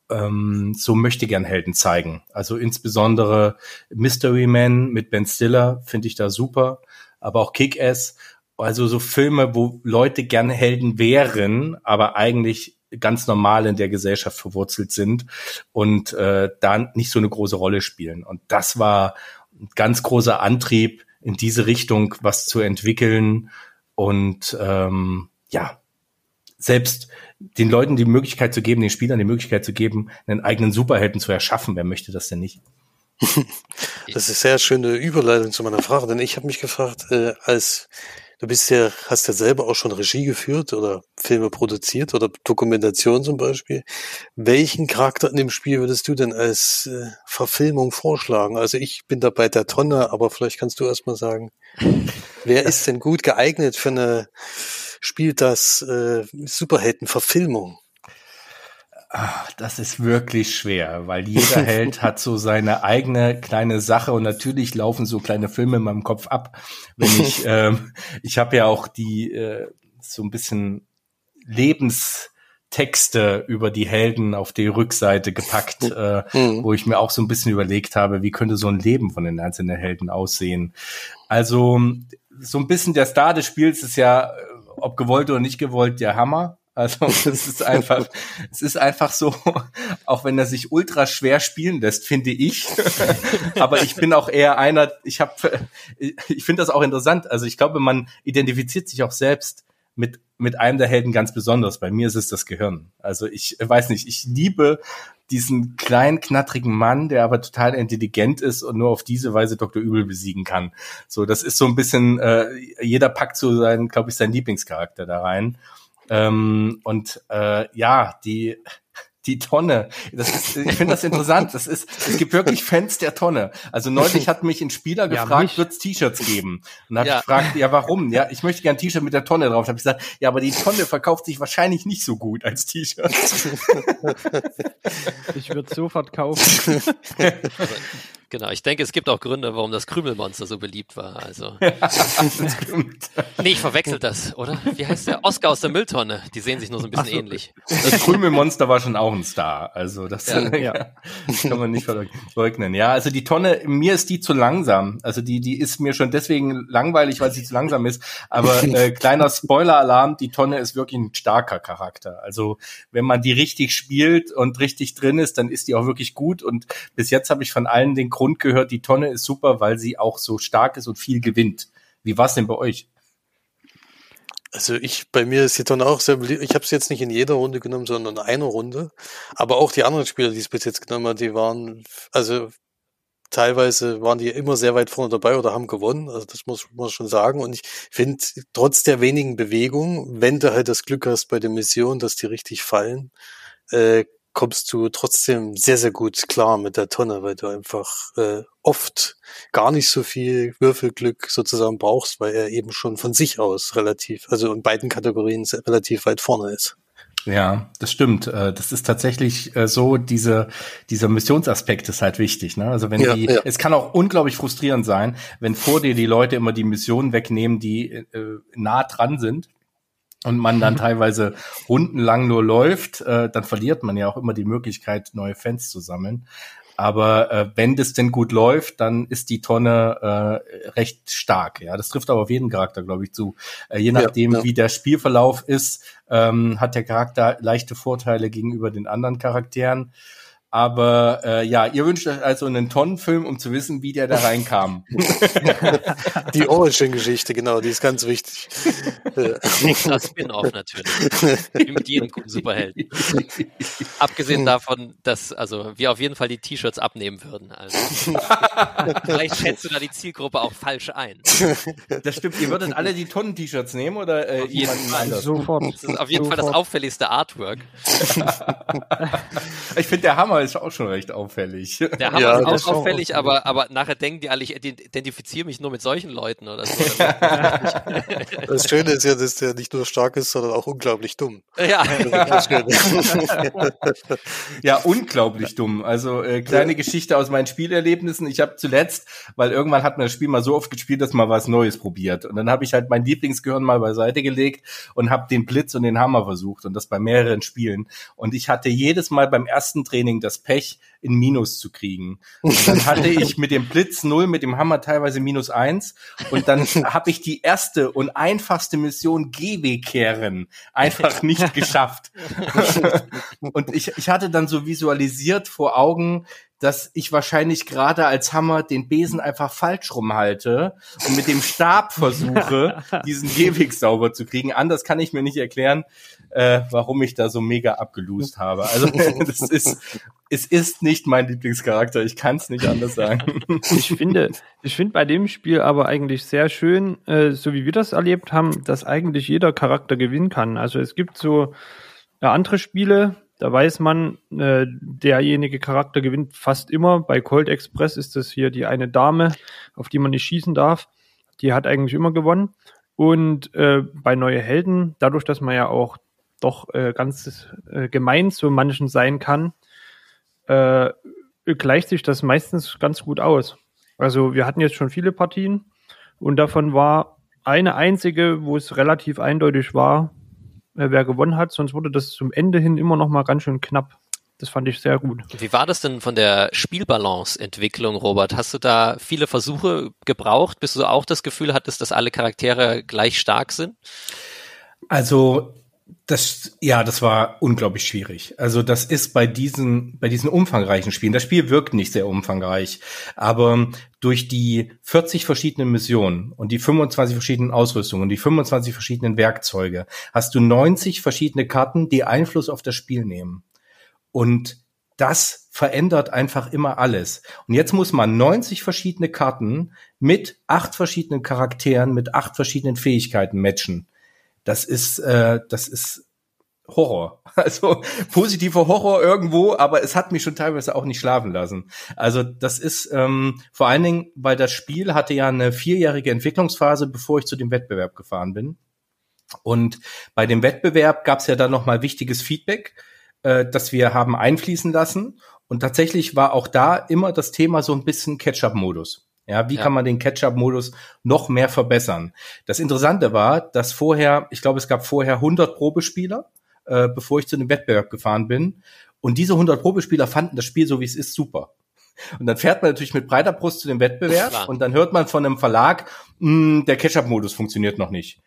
ähm, so möchte gern Helden zeigen. Also insbesondere Mystery Man mit Ben Stiller finde ich da super, aber auch Kick-Ass. Also so Filme, wo Leute gerne Helden wären, aber eigentlich ganz normal in der Gesellschaft verwurzelt sind und äh, da nicht so eine große Rolle spielen. Und das war ein ganz großer Antrieb, in diese Richtung was zu entwickeln und ähm, ja, selbst den Leuten die Möglichkeit zu geben, den Spielern die Möglichkeit zu geben, einen eigenen Superhelden zu erschaffen. Wer möchte das denn nicht? <laughs> Das ist sehr schöne Überleitung zu meiner Frage, denn ich habe mich gefragt, äh, als Du bist ja, hast ja selber auch schon Regie geführt oder Filme produziert oder Dokumentation zum Beispiel. Welchen Charakter in dem Spiel würdest du denn als äh, Verfilmung vorschlagen? Also ich bin da bei der Tonne, aber vielleicht kannst du erst mal sagen, <laughs> wer ist denn gut geeignet für eine, spielt das äh, Superhelden-Verfilmung? Ach, das ist wirklich schwer, weil jeder <laughs> Held hat so seine eigene kleine Sache und natürlich laufen so kleine Filme in meinem Kopf ab. Wenn ich, <laughs> ähm, ich habe ja auch die äh, so ein bisschen Lebenstexte über die Helden auf die Rückseite gepackt, <laughs> äh, mhm. wo ich mir auch so ein bisschen überlegt habe, wie könnte so ein Leben von den einzelnen Helden aussehen. Also so ein bisschen der Star des Spiels ist ja, ob gewollt oder nicht gewollt, der Hammer. Also <laughs> es ist einfach, es ist einfach so, auch wenn er sich ultra schwer spielen lässt, finde ich. <laughs> Aber ich bin auch eher einer, ich habe, ich finde das auch interessant. Also ich glaube, man identifiziert sich auch selbst mit mit einem der Helden ganz besonders. Bei mir ist es das Gehirn. Also ich weiß nicht, ich liebe diesen kleinen, knattrigen Mann, der aber total intelligent ist und nur auf diese Weise Dr. Übel besiegen kann. So, das ist so ein bisschen, äh, jeder packt so seinen, glaube ich, seinen Lieblingscharakter da rein. Ähm, und äh, ja, die die Tonne. Das ist, ich finde das interessant. Das ist, es gibt wirklich Fans der Tonne. Also neulich hat mich ein Spieler gefragt, ja, wird es T-Shirts geben? Und dann habe ja. ich gefragt, ja, warum? Ja, ich möchte gern ein T-Shirt mit der Tonne drauf. Da habe ich gesagt, ja, aber die Tonne verkauft sich wahrscheinlich nicht so gut als T-Shirt. <laughs> ich würde sofort kaufen. <laughs> Genau, ich denke, es gibt auch Gründe, warum das Krümelmonster so beliebt war. Also. <laughs> nee, ich verwechsel das, oder? Wie heißt der? Oscar aus der Mülltonne. Die sehen sich nur so ein bisschen so. ähnlich. Das Krümelmonster war schon auch ein Star. Also das ja. <laughs> ja. kann man nicht verleugnen. Ja, also die Tonne, mir ist die zu langsam. Also die, die ist mir schon deswegen langweilig, weil sie zu langsam ist. Aber äh, kleiner Spoiler-Alarm, die Tonne ist wirklich ein starker Charakter. Also wenn man die richtig spielt und richtig drin ist, dann ist die auch wirklich gut. Und bis jetzt habe ich von allen den Grund gehört, die Tonne ist super, weil sie auch so stark ist und viel gewinnt. Wie war es denn bei euch? Also ich, bei mir ist die Tonne auch sehr beliebt. Ich habe es jetzt nicht in jeder Runde genommen, sondern in einer Runde. Aber auch die anderen Spieler, die es bis jetzt genommen haben, die waren, also teilweise waren die immer sehr weit vorne dabei oder haben gewonnen. Also das muss man schon sagen. Und ich finde, trotz der wenigen Bewegungen, wenn du halt das Glück hast bei der Mission, dass die richtig fallen, äh, kommst du trotzdem sehr, sehr gut klar mit der Tonne, weil du einfach äh, oft gar nicht so viel Würfelglück sozusagen brauchst, weil er eben schon von sich aus relativ, also in beiden Kategorien relativ weit vorne ist. Ja, das stimmt. Äh, das ist tatsächlich äh, so, diese, dieser Missionsaspekt ist halt wichtig. Ne? Also wenn ja, die, ja. es kann auch unglaublich frustrierend sein, wenn vor dir die Leute immer die Missionen wegnehmen, die äh, nah dran sind und man dann <laughs> teilweise rundenlang nur läuft, äh, dann verliert man ja auch immer die Möglichkeit, neue Fans zu sammeln. Aber äh, wenn das denn gut läuft, dann ist die Tonne äh, recht stark. Ja, das trifft aber auf jeden Charakter, glaube ich, zu. Äh, je nachdem, ja, ja. wie der Spielverlauf ist, ähm, hat der Charakter leichte Vorteile gegenüber den anderen Charakteren. Aber äh, ja, ihr wünscht euch also einen Tonnenfilm, um zu wissen, wie der da reinkam. <laughs> die Origin-Geschichte, genau, die ist ganz wichtig. <laughs> das Spin-off natürlich. Wie mit jedem guten Superhelden. <laughs> Abgesehen davon, dass also wir auf jeden Fall die T-Shirts abnehmen würden. Also, vielleicht schätzt du da die Zielgruppe auch falsch ein. Das stimmt. Ihr würdet alle die Tonnen-T-Shirts nehmen oder äh, auf jeden Fall. Sofort. Das ist auf jeden Sofort. Fall das auffälligste Artwork. ich finde der Hammer Hammer ist auch schon recht auffällig. Der Hammer ja, ist auch auffällig, aber, aber nachher denken die alle, ich identifiziere mich nur mit solchen Leuten oder so. <laughs> das Schöne ist ja, dass der nicht nur stark ist, sondern auch unglaublich dumm. Ja. <laughs> <laughs> ja, unglaublich dumm. Also äh, kleine ja. Geschichte aus meinen Spielerlebnissen. Ich habe zuletzt, weil irgendwann hat man das Spiel mal so oft gespielt, dass man was Neues probiert. Und dann habe ich halt mein Lieblingsgehirn mal beiseite gelegt und habe den Blitz und den Hammer versucht und das bei mehreren Spielen. Und ich hatte jedes Mal beim ersten Training das Pech, in Minus zu kriegen. Und dann hatte ich mit dem Blitz null, mit dem Hammer teilweise minus eins. Und dann habe ich die erste und einfachste Mission GW kehren einfach nicht geschafft. und ich, ich hatte dann so visualisiert vor Augen, dass ich wahrscheinlich gerade als Hammer den Besen einfach falsch rumhalte und mit dem Stab versuche, <laughs> diesen Gehweg sauber zu kriegen. Anders kann ich mir nicht erklären, äh, warum ich da so mega abgelust habe. Also <laughs> das ist, es ist nicht mein Lieblingscharakter. Ich kann es nicht anders sagen. <laughs> Ich finde, ich finde bei dem Spiel aber eigentlich sehr schön, äh, so wie wir das erlebt haben, dass eigentlich jeder Charakter gewinnen kann. Also es gibt so äh, andere Spiele, da weiß man, äh, derjenige Charakter gewinnt fast immer. Bei Cold Express ist das hier die eine Dame, auf die man nicht schießen darf. Die hat eigentlich immer gewonnen. Und äh, bei Neue Helden, dadurch, dass man ja auch doch äh, ganz äh, gemein zu manchen sein kann, äh, gleicht sich das meistens ganz gut aus. Also wir hatten jetzt schon viele Partien und davon war eine einzige, wo es relativ eindeutig war, äh, wer gewonnen hat, sonst wurde das zum Ende hin immer noch mal ganz schön knapp. Das fand ich sehr gut. Wie war das denn von der Spielbalance-Entwicklung, Robert? Hast du da viele Versuche gebraucht, bis du auch das Gefühl hattest, dass alle Charaktere gleich stark sind? Also das, ja, das war unglaublich schwierig. Also das ist bei diesen, bei diesen umfangreichen Spielen, das Spiel wirkt nicht sehr umfangreich, aber durch die 40 verschiedenen Missionen und die 25 verschiedenen Ausrüstungen und die 25 verschiedenen Werkzeuge hast du 90 verschiedene Karten, die Einfluss auf das Spiel nehmen. Und das verändert einfach immer alles. Und jetzt muss man 90 verschiedene Karten mit acht verschiedenen Charakteren, mit acht verschiedenen Fähigkeiten matchen das ist, äh, das ist Horror. <laughs> Also positiver Horror irgendwo, aber es hat mich schon teilweise auch nicht schlafen lassen. Also das ist ähm, vor allen Dingen, weil das Spiel hatte ja eine vierjährige Entwicklungsphase, bevor ich zu dem Wettbewerb gefahren bin. Und bei dem Wettbewerb gab es ja dann nochmal wichtiges Feedback, äh, das wir haben einfließen lassen. Und tatsächlich war auch da immer das Thema so ein bisschen Catch-up-Modus. Ja, wie ja. kann man den Catch-up-Modus noch mehr verbessern? Das Interessante war, dass vorher, ich glaube, es gab vorher 100 Probespieler, äh, bevor ich zu dem Wettbewerb gefahren bin. Und diese 100 Probespieler fanden das Spiel so, wie es ist, super. Und dann fährt man natürlich mit breiter Brust zu dem Wettbewerb und dann hört man von einem Verlag, mh, hm, der Catch-up-Modus funktioniert noch nicht.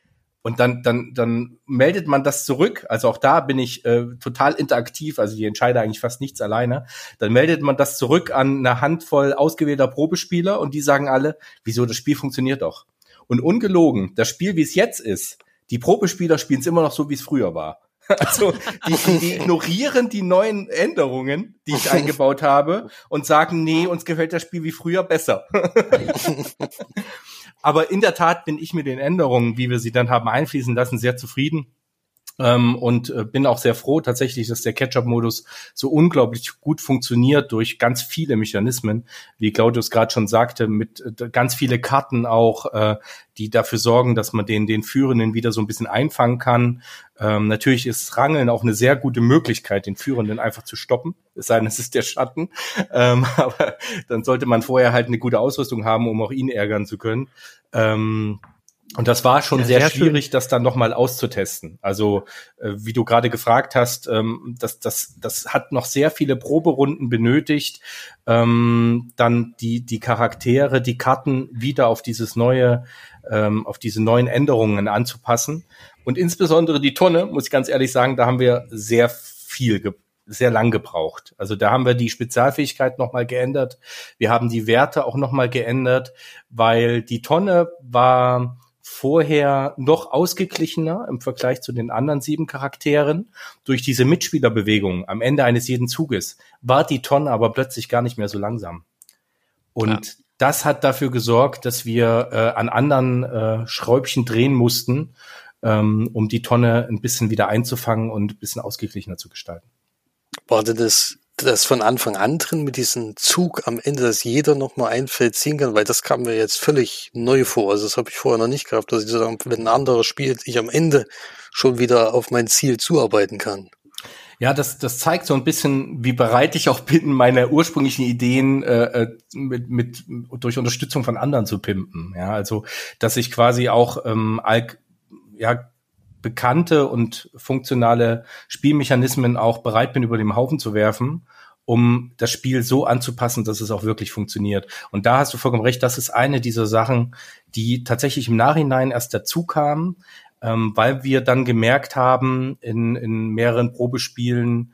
Und dann, dann, dann meldet man das zurück. Also auch da bin ich äh, total interaktiv. Also ich entscheide eigentlich fast nichts alleine. Dann meldet man das zurück an eine Handvoll ausgewählter Probespieler und die sagen alle, wieso das Spiel funktioniert doch. Und ungelogen, das Spiel, wie es jetzt ist, die Probespieler spielen es immer noch so, wie es früher war. <laughs> Also die, die ignorieren die neuen Änderungen, die ich eingebaut habe und sagen, nee, uns gefällt das Spiel wie früher besser. <laughs> Aber in der Tat bin ich mit den Änderungen, wie wir sie dann haben einfließen lassen, sehr zufrieden. Ähm, und äh, bin auch sehr froh tatsächlich, dass der Catch-up-Modus so unglaublich gut funktioniert durch ganz viele Mechanismen, wie Claudius gerade schon sagte, mit äh, ganz viele Karten auch, äh, die dafür sorgen, dass man den, den Führenden wieder so ein bisschen einfangen kann. Ähm, natürlich ist Rangeln auch eine sehr gute Möglichkeit, den Führenden einfach zu stoppen, es sei denn, es ist der Schatten. Ähm, <laughs> aber dann sollte man vorher halt eine gute Ausrüstung haben, um auch ihn ärgern zu können. Ähm, und das war schon ja, sehr, sehr, schwierig, schön. das dann nochmal auszutesten. Also, äh, wie du gerade gefragt hast, ähm, das, das, das hat noch sehr viele Proberunden benötigt, ähm, dann die, die Charaktere, die Karten wieder auf dieses neue, ähm, auf diese neuen Änderungen anzupassen. Und insbesondere die Tonne, muss ich ganz ehrlich sagen, da haben wir sehr viel sehr lang gebraucht. Also da haben wir die Spezialfähigkeit nochmal geändert. Wir haben die Werte auch nochmal geändert, weil die Tonne war vorher noch ausgeglichener im Vergleich zu den anderen sieben Charakteren. Durch diese Mitspielerbewegung am Ende eines jeden Zuges war die Tonne aber plötzlich gar nicht mehr so langsam. Und ja. das hat dafür gesorgt, dass wir äh, an anderen äh, Schräubchen drehen mussten, ähm, um die Tonne ein bisschen wieder einzufangen und ein bisschen ausgeglichener zu gestalten. War denn das das von Anfang an drin mit diesem Zug am Ende, dass jeder nochmal ein Feld ziehen kann, weil das kam mir jetzt völlig neu vor. Also das habe ich vorher noch nicht gehabt, dass ich sozusagen, wenn ein anderer spielt, ich am Ende schon wieder auf mein Ziel zuarbeiten kann. Ja, das, das zeigt so ein bisschen, wie bereit ich auch bin, meine ursprünglichen Ideen äh, äh mit, mit durch Unterstützung von anderen zu pimpen. Ja, also dass ich quasi auch ähm, ja, bekannte und funktionale Spielmechanismen auch bereit bin, über den Haufen zu werfen, um das Spiel so anzupassen, dass es auch wirklich funktioniert. Und da hast du vollkommen recht, das ist eine dieser Sachen, die tatsächlich im Nachhinein erst dazu kamen, ähm, weil wir dann gemerkt haben in, in mehreren Probespielen,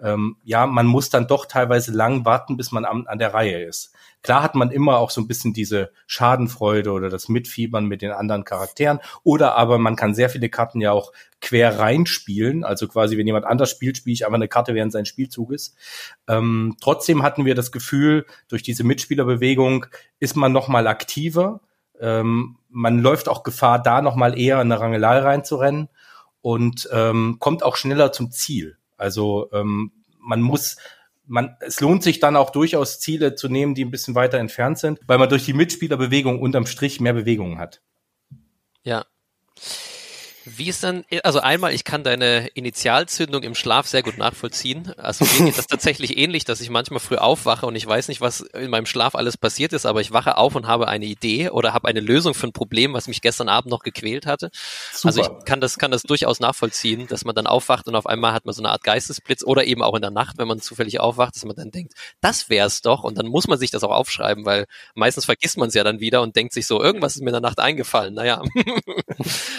ähm, ja, man muss dann doch teilweise lang warten, bis man an, an der Reihe ist. Klar hat man immer auch so ein bisschen diese Schadenfreude oder das Mitfiebern mit den anderen Charakteren. Oder aber man kann sehr viele Karten ja auch quer reinspielen. Also quasi, wenn jemand anders spielt, spiele ich einfach eine Karte während seines Spielzuges. Ähm, trotzdem hatten wir das Gefühl, durch diese Mitspielerbewegung ist man noch mal aktiver. Ähm, man läuft auch Gefahr, da noch mal eher in eine Rangelei reinzurennen und ähm, kommt auch schneller zum Ziel. Also ähm, man muss man, es lohnt sich dann auch durchaus Ziele zu nehmen, die ein bisschen weiter entfernt sind, weil man durch die Mitspielerbewegung unterm Strich mehr Bewegungen hat. Ja. Wie ist dann, also einmal, ich kann deine Initialzündung im Schlaf sehr gut nachvollziehen. Also mir geht das <laughs> tatsächlich ähnlich, dass ich manchmal früh aufwache und ich weiß nicht, was in meinem Schlaf alles passiert ist, aber ich wache auf und habe eine Idee oder habe eine Lösung für ein Problem, was mich gestern Abend noch gequält hatte. Super. Also ich kann das, kann das durchaus nachvollziehen, dass man dann aufwacht und auf einmal hat man so eine Art Geistesblitz oder eben auch in der Nacht, wenn man zufällig aufwacht, dass man dann denkt, das wär's doch und dann muss man sich das auch aufschreiben, weil meistens vergisst man es ja dann wieder und denkt sich so, irgendwas ist mir in der Nacht eingefallen. Naja.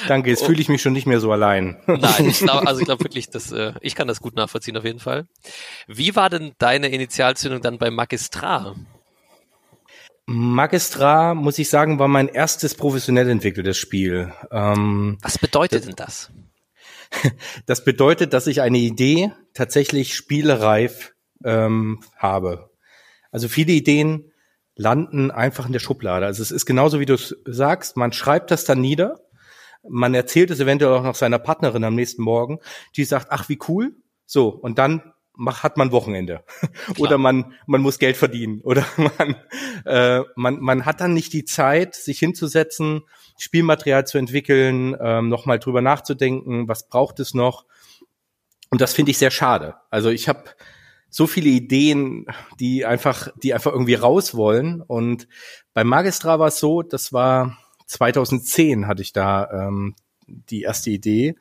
Danke, jetzt fühle ich mich mich schon nicht mehr so allein. <laughs> Nein, ich glaube, also ich glaube <laughs> wirklich, dass äh, ich kann das gut nachvollziehen auf jeden Fall. Wie war denn deine Initialzündung dann bei Magistrar? Magistrar, muss ich sagen, war mein erstes professionell entwickeltes Spiel. Ähm, Was bedeutet denn das? <laughs> Das bedeutet, dass ich eine Idee tatsächlich spielereif ähm, habe. Also viele Ideen landen einfach in der Schublade. Also es ist genauso, wie du sagst, man schreibt das dann nieder man erzählt es eventuell auch noch seiner Partnerin am nächsten Morgen, die sagt, ach, wie cool. So, und dann mach, hat man Wochenende. <laughs> oder man, man muss Geld verdienen. <laughs> Oder man, äh, man, man hat dann nicht die Zeit, sich hinzusetzen, Spielmaterial zu entwickeln, ähm, nochmal drüber nachzudenken, was braucht es noch. Und das finde ich sehr schade. Also ich habe so viele Ideen, die einfach, die einfach irgendwie raus wollen. Und bei Magistra war es so, das war 2010 hatte ich da ähm, die erste Idee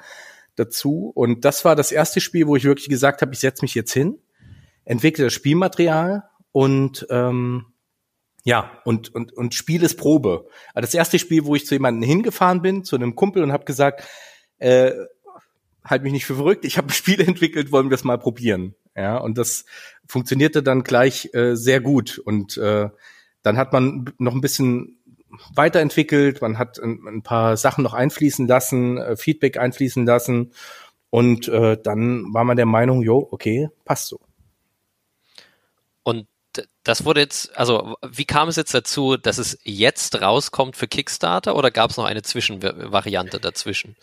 dazu. Und das war das erste Spiel, wo ich wirklich gesagt habe, ich setze mich jetzt hin, entwickle das Spielmaterial und ähm, ja, und, und, und Spiel ist Probe. Also das erste Spiel, wo ich zu jemandem hingefahren bin, zu einem Kumpel und habe gesagt, äh, halt mich nicht für verrückt, ich habe ein Spiel <laughs> entwickelt, wollen wir es mal probieren. Ja, und das funktionierte dann gleich äh, sehr gut. Und äh, dann hat man noch ein bisschen weiterentwickelt, man hat ein, ein paar Sachen noch einfließen lassen, äh, Feedback einfließen lassen und äh, dann war man der Meinung, jo, okay, passt so. Und das wurde jetzt, also wie kam es jetzt dazu, dass es jetzt rauskommt für Kickstarter oder gab es noch eine Zwischenvariante dazwischen?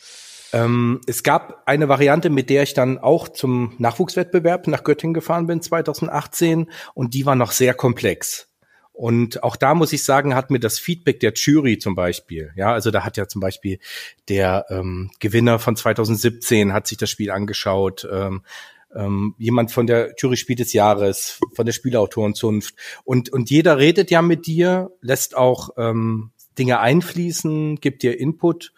Ähm, es gab eine Variante, mit der ich dann auch zum Nachwuchswettbewerb nach Göttingen gefahren bin 2018 und die war noch sehr komplex. Und auch da muss ich sagen, hat mir das Feedback der Jury zum Beispiel, ja, also da hat ja zum Beispiel der ähm, Gewinner von 2017 hat sich das Spiel angeschaut, ähm, ähm, jemand von der Jury Spiel des Jahres, von der Spielautorenzunft und und jeder redet ja mit dir, lässt auch ähm, Dinge einfließen, gibt dir Input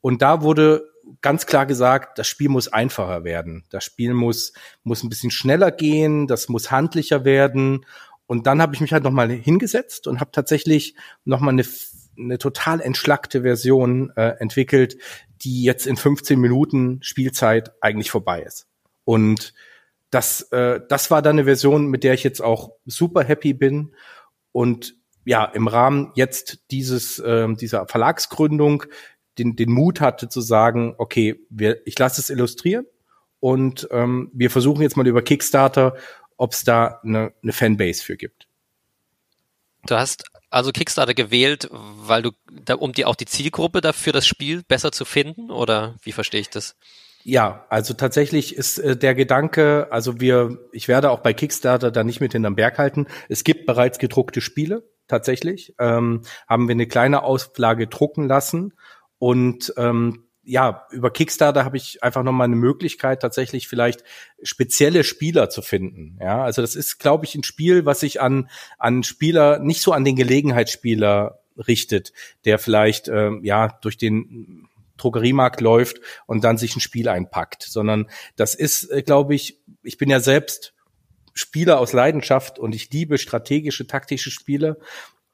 und da wurde ganz klar gesagt, das Spiel muss einfacher werden. Das Spiel muss, muss ein bisschen schneller gehen, das muss handlicher werden. Und dann habe ich mich halt nochmal hingesetzt und habe tatsächlich nochmal eine, eine total entschlackte Version äh, entwickelt, die jetzt in 15 Minuten Spielzeit eigentlich vorbei ist. Und das, äh, das war dann eine Version, mit der ich jetzt auch super happy bin. Und ja, im Rahmen jetzt dieses, äh, dieser Verlagsgründung den, den Mut hatte zu sagen, okay, wir, ich lasse es illustrieren und ähm, wir versuchen jetzt mal über Kickstarter, ob es da eine, eine Fanbase für gibt. Du hast also Kickstarter gewählt, weil du, da, um dir auch die Zielgruppe dafür das Spiel besser zu finden oder wie verstehe ich das? Ja, also tatsächlich ist äh, der Gedanke, also wir, ich werde auch bei Kickstarter da nicht mit hinterm Berg halten. Es gibt bereits gedruckte Spiele, tatsächlich. Ähm, haben wir eine kleine Auflage drucken lassen und ähm, ja, über Kickstarter habe ich einfach nochmal eine Möglichkeit, tatsächlich vielleicht spezielle Spieler zu finden. Ja, also das ist, glaube ich, ein Spiel, was sich an, an Spieler, nicht so an den Gelegenheitsspieler richtet, der vielleicht, ähm, ja, durch den Drogeriemarkt läuft und dann sich ein Spiel einpackt, sondern das ist, äh, glaube ich, ich bin ja selbst Spieler aus Leidenschaft und ich liebe strategische, taktische Spiele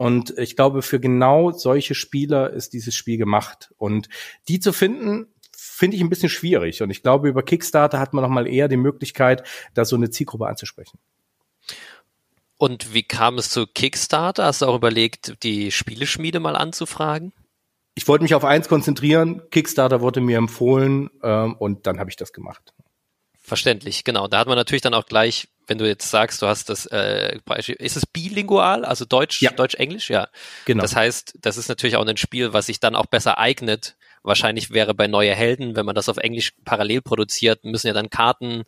und ich glaube, für genau solche Spieler ist dieses Spiel gemacht. Und die zu finden, finde ich ein bisschen schwierig. Und ich glaube, über Kickstarter hat man noch mal eher die Möglichkeit, da so eine Zielgruppe anzusprechen. Und wie kam es zu Kickstarter? Hast du auch überlegt, die Spieleschmiede mal anzufragen? Ich wollte mich auf eins konzentrieren. Kickstarter wurde mir empfohlen ähm, und dann habe ich das gemacht. Verständlich, genau. Da hat man natürlich dann auch gleich wenn du jetzt sagst, du hast das äh, ist es bilingual, also Deutsch, ja. Deutsch-Englisch, ja. Genau. Das heißt, das ist natürlich auch ein Spiel, was sich dann auch besser eignet. Wahrscheinlich wäre bei Neue Helden, wenn man das auf Englisch parallel produziert, müssen ja dann Karten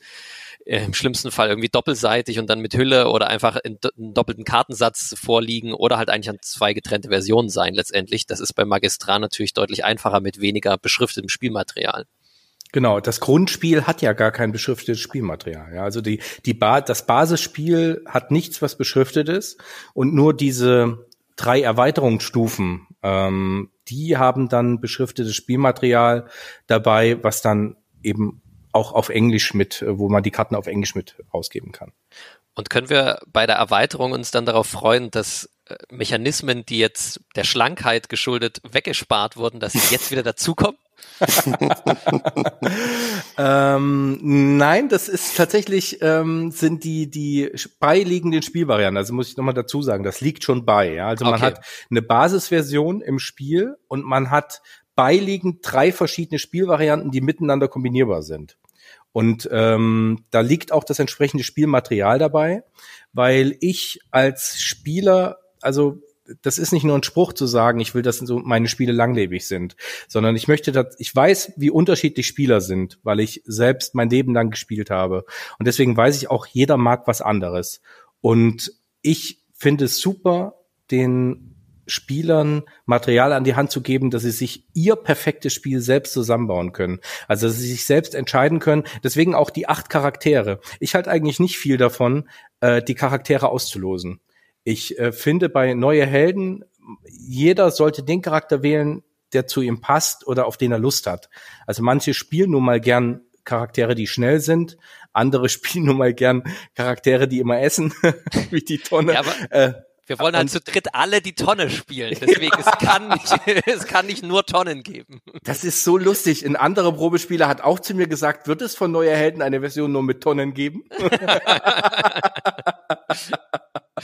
äh, im schlimmsten Fall irgendwie doppelseitig und dann mit Hülle oder einfach in, in doppelten Kartensatz vorliegen oder halt eigentlich an zwei getrennte Versionen sein letztendlich. Das ist bei Magistrat natürlich deutlich einfacher mit weniger beschriftetem Spielmaterial. Genau, das Grundspiel hat ja gar kein beschriftetes Spielmaterial. Ja, also die, die ba das Basisspiel hat nichts, was beschriftet ist und nur diese drei Erweiterungsstufen, ähm, die haben dann beschriftetes Spielmaterial dabei, was dann eben auch auf Englisch mit, wo man die Karten auf Englisch mit ausgeben kann. Und können wir bei der Erweiterung uns dann darauf freuen, dass äh, Mechanismen, die jetzt der Schlankheit geschuldet weggespart wurden, dass sie jetzt wieder dazukommen? Ähm, nein, das ist tatsächlich ähm, sind die die beiliegenden Spielvarianten. Also muss ich nochmal dazu sagen, das liegt schon bei. Ja? Also man okay. hat eine Basisversion im Spiel und man hat beiliegend drei verschiedene Spielvarianten, die miteinander kombinierbar sind. Und ähm, da liegt auch das entsprechende Spielmaterial dabei, weil ich als Spieler, also das ist nicht nur ein Spruch zu sagen, ich will, dass so meine Spiele langlebig sind, sondern ich möchte, dass ich weiß, wie unterschiedlich Spieler sind, weil ich selbst mein Leben lang gespielt habe. Und deswegen weiß ich auch, jeder mag was anderes. Und ich finde es super, den Spielern Material an die Hand zu geben, dass sie sich ihr perfektes Spiel selbst zusammenbauen können. Also dass sie sich selbst entscheiden können. Deswegen auch die acht Charaktere. Ich halte eigentlich nicht viel davon, äh, die Charaktere auszulosen. Ich äh, finde bei neue Helden, jeder sollte den Charakter wählen, der zu ihm passt oder auf den er Lust hat. Also manche spielen nun mal gern Charaktere, die schnell sind, andere <laughs> spielen nun mal gern Charaktere, die immer essen, <laughs> wie die Tonne. Ja, aber äh, wir wollen halt zu dritt alle die Tonne spielen. <laughs> Deswegen, es kann nicht, es kann nicht nur Tonnen geben. Das ist so lustig. Ein anderer Probespieler hat auch zu mir gesagt, wird es von Neue Helden eine Version nur mit Tonnen geben?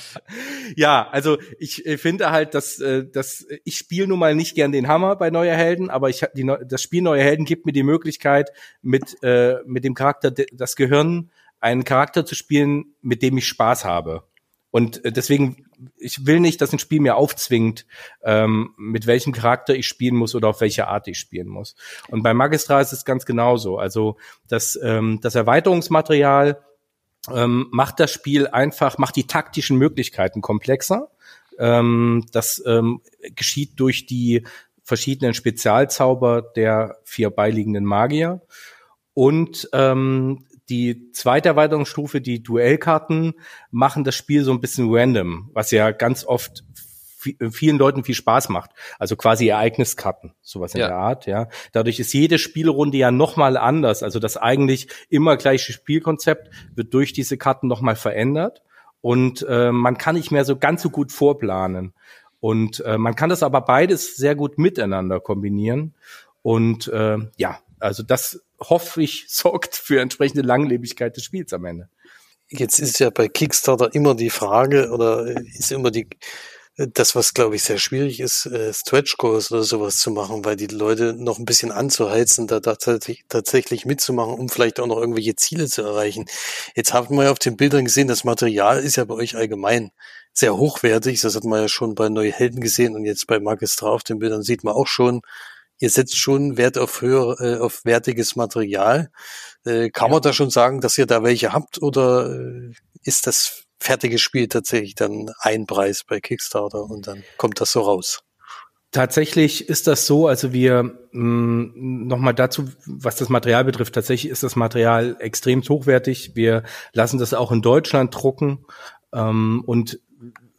<laughs> ja, also ich finde halt, dass, äh, dass ich spiele nun mal nicht gern den Hammer bei Neue Helden, aber ich die, das Spiel Neue Helden gibt mir die Möglichkeit, mit, äh, mit dem Charakter das Gehirn einen Charakter zu spielen, mit dem ich Spaß habe. Und äh, deswegen, ich will nicht, dass ein Spiel mir aufzwingt, ähm, mit welchem Charakter ich spielen muss oder auf welche Art ich spielen muss. Und bei Magistra ist es ganz genauso. Also das, ähm, das Erweiterungsmaterial ähm, macht das Spiel einfach, macht die taktischen Möglichkeiten komplexer. Ähm, das ähm, geschieht durch die verschiedenen Spezialzauber der vier beiliegenden Magier. Und ähm, die zweite Erweiterungsstufe, die Duellkarten, machen das Spiel so ein bisschen random, was ja ganz oft vielen Leuten viel Spaß macht. Also quasi Ereigniskarten, sowas in ja. der Art, ja. Dadurch ist jede Spielrunde ja nochmal anders. Also das eigentlich immer gleiche Spielkonzept wird durch diese Karten nochmal verändert. Und äh, man kann nicht mehr so ganz so gut vorplanen. Und äh, man kann das aber beides sehr gut miteinander kombinieren. Und äh, ja, also das hoffe ich <laughs> sorgt für entsprechende Langlebigkeit des Spiels am Ende. Jetzt ist ja bei Kickstarter immer die Frage oder ist immer die das, was glaube ich sehr schwierig ist, äh, Stretch Goals oder sowas zu machen, weil die Leute noch ein bisschen anzuheizen, da tatsächlich, tatsächlich mitzumachen, um vielleicht auch noch irgendwelche Ziele zu erreichen. Jetzt haben wir ja auf den Bildern gesehen, das Material ist ja bei euch allgemein sehr hochwertig. Das hat man ja schon bei Neue Helden gesehen und jetzt bei Magistra auf den Bildern sieht man auch schon, ihr setzt schon Wert auf höher, äh, auf wertiges Material. Äh, kann ja. man da schon sagen, dass ihr da welche habt oder äh, ist das fertige Spiel tatsächlich dann ein Preis bei Kickstarter und dann kommt das so raus? Tatsächlich ist das so, also wir mm, nochmal dazu, was das Material betrifft, tatsächlich ist das Material extrem hochwertig. Wir lassen das auch in Deutschland drucken ähm, und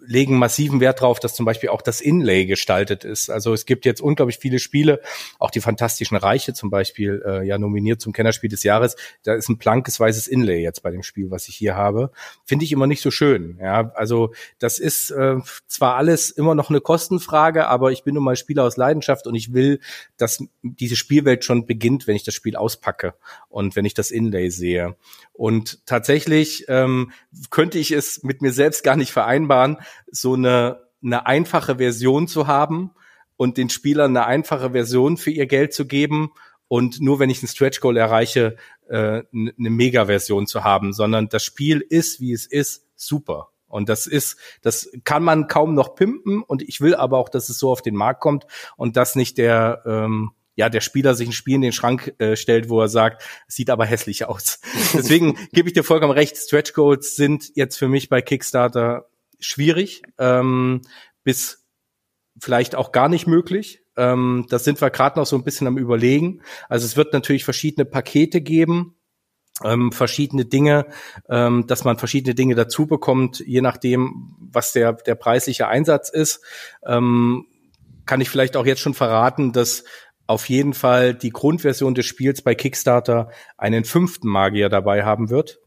legen massiven Wert darauf, dass zum Beispiel auch das Inlay gestaltet ist. Also es gibt jetzt unglaublich viele Spiele, auch die Fantastischen Reiche zum Beispiel, äh, ja nominiert zum Kennerspiel des Jahres. Da ist ein blankes weißes Inlay jetzt bei dem Spiel, was ich hier habe. Finde ich immer nicht so schön. Ja, also das ist äh, zwar alles immer noch eine Kostenfrage, aber ich bin nun mal Spieler aus Leidenschaft und ich will, dass diese Spielwelt schon beginnt, wenn ich das Spiel auspacke und wenn ich das Inlay sehe. Und tatsächlich ähm, könnte ich es mit mir selbst gar nicht vereinbaren, so eine, eine einfache Version zu haben und den Spielern eine einfache Version für ihr Geld zu geben und nur wenn ich ein Stretch Goal erreiche, äh, eine Mega-Version zu haben, sondern das Spiel ist, wie es ist, super. Und das ist, das kann man kaum noch pimpen und ich will aber auch, dass es so auf den Markt kommt und dass nicht der, ähm, ja, der Spieler sich ein Spiel in den Schrank äh, stellt, wo er sagt, sieht aber hässlich aus. <laughs> Deswegen gebe ich dir vollkommen recht, Stretch Goals sind jetzt für mich bei Kickstarter schwierig, ähm, bis vielleicht auch gar nicht möglich. Ähm, das sind wir gerade noch so ein bisschen am Überlegen. Also es wird natürlich verschiedene Pakete geben, ähm, verschiedene Dinge, ähm, dass man verschiedene Dinge dazu bekommt, je nachdem, was der, der preisliche Einsatz ist. Ähm, kann ich vielleicht auch jetzt schon verraten, dass auf jeden Fall die Grundversion des Spiels bei Kickstarter einen fünften Magier dabei haben wird,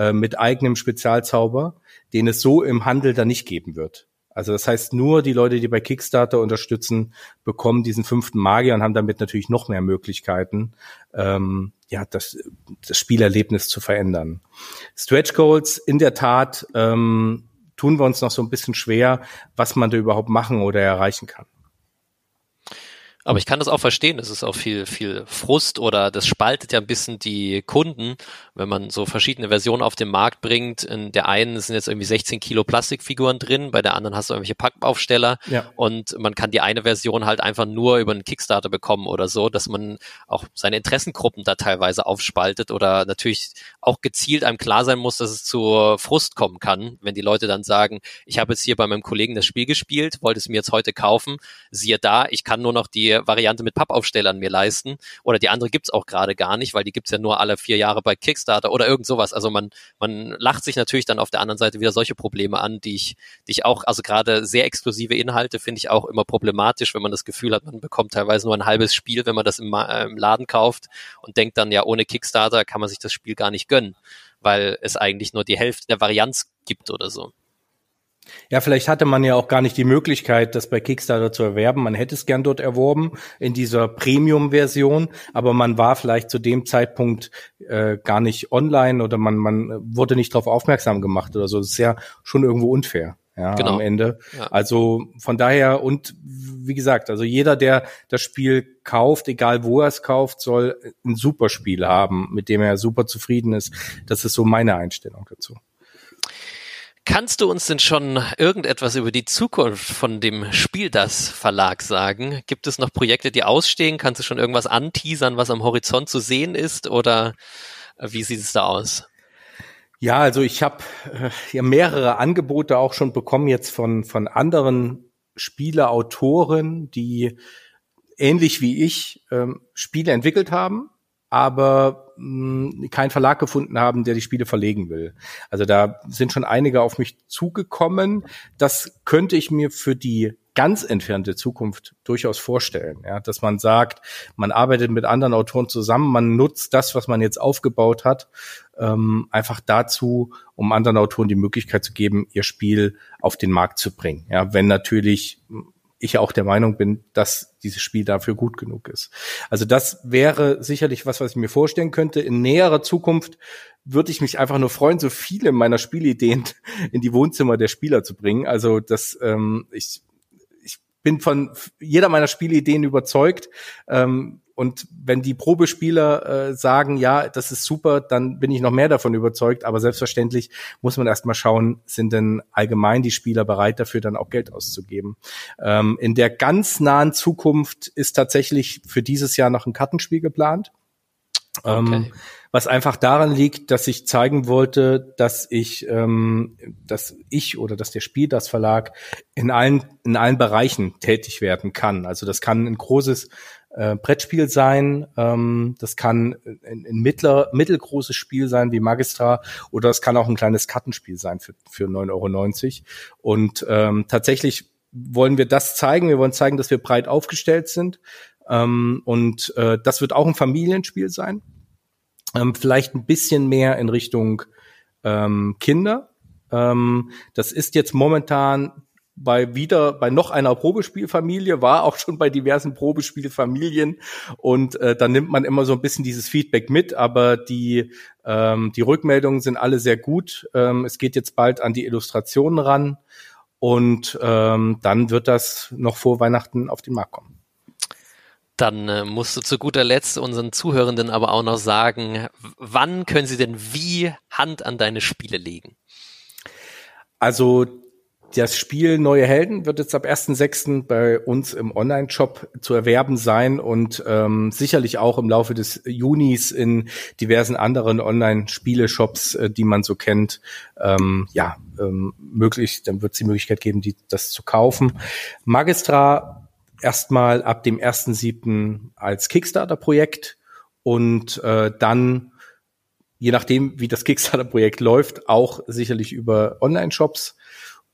äh, mit eigenem Spezialzauber den es so im Handel dann nicht geben wird. Also das heißt, nur die Leute, die bei Kickstarter unterstützen, bekommen diesen fünften Magier und haben damit natürlich noch mehr Möglichkeiten, ähm, ja, das, das Spielerlebnis zu verändern. Stretch Goals, in der Tat, ähm, tun wir uns noch so ein bisschen schwer, was man da überhaupt machen oder erreichen kann. Aber ich kann das auch verstehen. Es ist auch viel, viel Frust oder das spaltet ja ein bisschen die Kunden, wenn man so verschiedene Versionen auf den Markt bringt. In der einen sind jetzt irgendwie 16 Kilo Plastikfiguren drin, bei der anderen hast du irgendwelche Packaufsteller ja. und man kann die eine Version halt einfach nur über einen Kickstarter bekommen oder so, dass man auch seine Interessengruppen da teilweise aufspaltet oder natürlich auch gezielt einem klar sein muss, dass es zu Frust kommen kann, wenn die Leute dann sagen, ich habe jetzt hier bei meinem Kollegen das Spiel gespielt, wollte es mir jetzt heute kaufen, siehe da, ich kann nur noch die Variante mit Pappaufstellern mir leisten. Oder die andere gibt's auch gerade gar nicht, weil die gibt's ja nur alle vier Jahre bei Kickstarter oder irgend sowas. Also man, man lacht sich natürlich dann auf der anderen Seite wieder solche Probleme an, die ich, die ich auch, also gerade sehr exklusive Inhalte finde ich auch immer problematisch, wenn man das Gefühl hat, man bekommt teilweise nur ein halbes Spiel, wenn man das im, äh, im Laden kauft und denkt dann, ja, ohne Kickstarter kann man sich das Spiel gar nicht gönnen, weil es eigentlich nur die Hälfte der Varianz gibt oder so. Ja, vielleicht hatte man ja auch gar nicht die Möglichkeit, das bei Kickstarter zu erwerben. Man hätte es gern dort erworben in dieser Premium-Version, aber man war vielleicht zu dem Zeitpunkt äh, gar nicht online oder man, man wurde nicht darauf aufmerksam gemacht oder so. Das ist ja schon irgendwo unfair. Ja, genau. am Ende. Ja. Also von daher und wie gesagt, also jeder, der das Spiel kauft, egal wo er es kauft, soll ein super Spiel haben, mit dem er super zufrieden ist. Das ist so meine Einstellung dazu. Kannst du uns denn schon irgendetwas über die Zukunft von dem Spiel das Verlag sagen? Gibt es noch Projekte, die ausstehen? Kannst du schon irgendwas anteasern, was am Horizont zu sehen ist? Oder wie sieht es da aus? Ja, also ich habe äh, ja mehrere Angebote auch schon bekommen jetzt von von anderen Spieleautoren, die ähnlich wie ich ähm, Spiele entwickelt haben, aber mh, keinen Verlag gefunden haben, der die Spiele verlegen will. Also da sind schon einige auf mich zugekommen. Das könnte ich mir für die ganz entfernte Zukunft durchaus vorstellen, ja, dass man sagt, man arbeitet mit anderen Autoren zusammen, man nutzt das, was man jetzt aufgebaut hat, ähm, einfach dazu, um anderen Autoren die Möglichkeit zu geben, ihr Spiel auf den Markt zu bringen. Ja, wenn natürlich ich auch der Meinung bin, dass dieses Spiel dafür gut genug ist. Also das wäre sicherlich was, was ich mir vorstellen könnte. In näherer Zukunft würde ich mich einfach nur freuen, so viele meiner Spielideen <laughs> in die Wohnzimmer der Spieler zu bringen. Also das, ähm, ich, ich bin von jeder meiner Spielideen überzeugt. Ähm, und wenn die Probespieler äh, sagen, ja, das ist super, dann bin ich noch mehr davon überzeugt. Aber selbstverständlich muss man erstmal schauen, sind denn allgemein die Spieler bereit dafür, dann auch Geld auszugeben. Ähm, in der ganz nahen Zukunft ist tatsächlich für dieses Jahr noch ein Kartenspiel geplant. Ähm, okay. Ähm, was einfach daran liegt, dass ich zeigen wollte, dass ich, ähm, dass ich oder dass der Spiel, das Verlag in allen in allen Bereichen tätig werden kann. Also das kann ein großes äh, Brettspiel sein, ähm, das kann ein, ein mittler, mittelgroßes Spiel sein wie Magistra oder es kann auch ein kleines Kartenspiel sein für, für 9,90 Euro. Und ähm, tatsächlich wollen wir das zeigen. Wir wollen zeigen, dass wir breit aufgestellt sind. Ähm, und äh, das wird auch ein Familienspiel sein. Ähm, vielleicht ein bisschen mehr in Richtung ähm, Kinder. Ähm, das ist jetzt momentan bei wieder bei noch einer Probespielfamilie, war auch schon bei diversen Probespielfamilien und äh, dann nimmt man immer so ein bisschen dieses Feedback mit, aber die ähm, die Rückmeldungen sind alle sehr gut. Ähm, es geht jetzt bald an die Illustrationen ran und ähm, dann wird das noch vor Weihnachten auf den Markt kommen. Dann äh, musst du zu guter Letzt unseren Zuhörenden aber auch noch sagen, wann können sie denn wie Hand an deine Spiele legen? Also das Spiel Neue Helden wird jetzt ab 1.6. bei uns im Online-Shop zu erwerben sein und ähm, sicherlich auch im Laufe des Junis in diversen anderen Online-Spiele-Shops, äh, die man so kennt, ähm, ja, ähm, möglich, dann wird es die Möglichkeit geben, die, das zu kaufen. Magistra erstmal ab dem 1.7. als Kickstarter-Projekt und äh, dann je nachdem, wie das Kickstarter-Projekt läuft, auch sicherlich über Online-Shops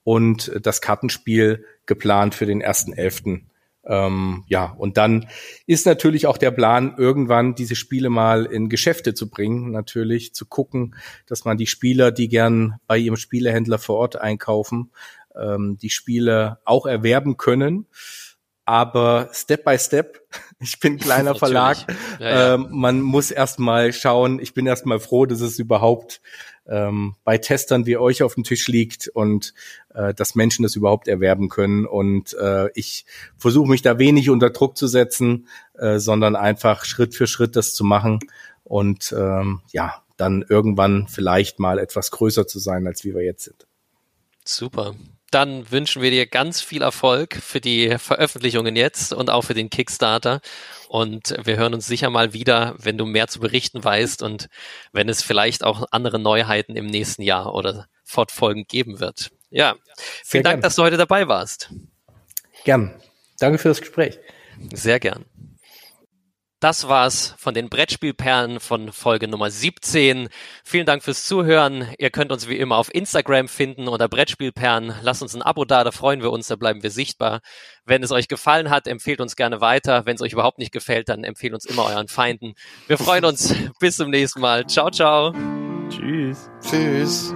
und das Kartenspiel geplant für den ersten elften. Ähm, ja, und dann ist natürlich auch der Plan, irgendwann diese Spiele mal in Geschäfte zu bringen, natürlich zu gucken, dass man die Spieler, die gern bei ihrem Spielehändler vor Ort einkaufen, ähm, die Spiele auch erwerben können. Aber Step by Step, <laughs> ich bin kleiner <laughs> Verlag, ja, ja. Ähm, man muss erstmal schauen, ich bin erstmal froh, dass es überhaupt ähm, bei Testern wie euch auf dem Tisch liegt und äh, dass Menschen das überhaupt erwerben können. Und äh, ich versuche mich da wenig unter Druck zu setzen, äh, sondern einfach Schritt für Schritt das zu machen und ähm, ja, dann irgendwann vielleicht mal etwas größer zu sein, als wie wir jetzt sind. Super. Dann wünschen wir dir ganz viel Erfolg für die Veröffentlichungen jetzt und auch für den Kickstarter. Und wir hören uns sicher mal wieder, wenn du mehr zu berichten weißt und wenn es vielleicht auch andere Neuheiten im nächsten Jahr oder fortfolgend geben wird. Ja, vielen Dank, gern. dass du heute dabei warst. Gern. Danke für das Gespräch. Sehr gern. Das war's von den Brettspielperlen von Folge Nummer 17. Vielen Dank fürs Zuhören. Ihr könnt uns wie immer auf Instagram finden unter Brettspielperlen. Lasst uns ein Abo da, da freuen wir uns, da bleiben wir sichtbar. Wenn es euch gefallen hat, empfehlt uns gerne weiter. Wenn es euch überhaupt nicht gefällt, dann empfehlt uns immer euren Feinden. Wir freuen uns. <laughs> Bis zum nächsten Mal. Ciao, ciao. Tschüss. Tschüss.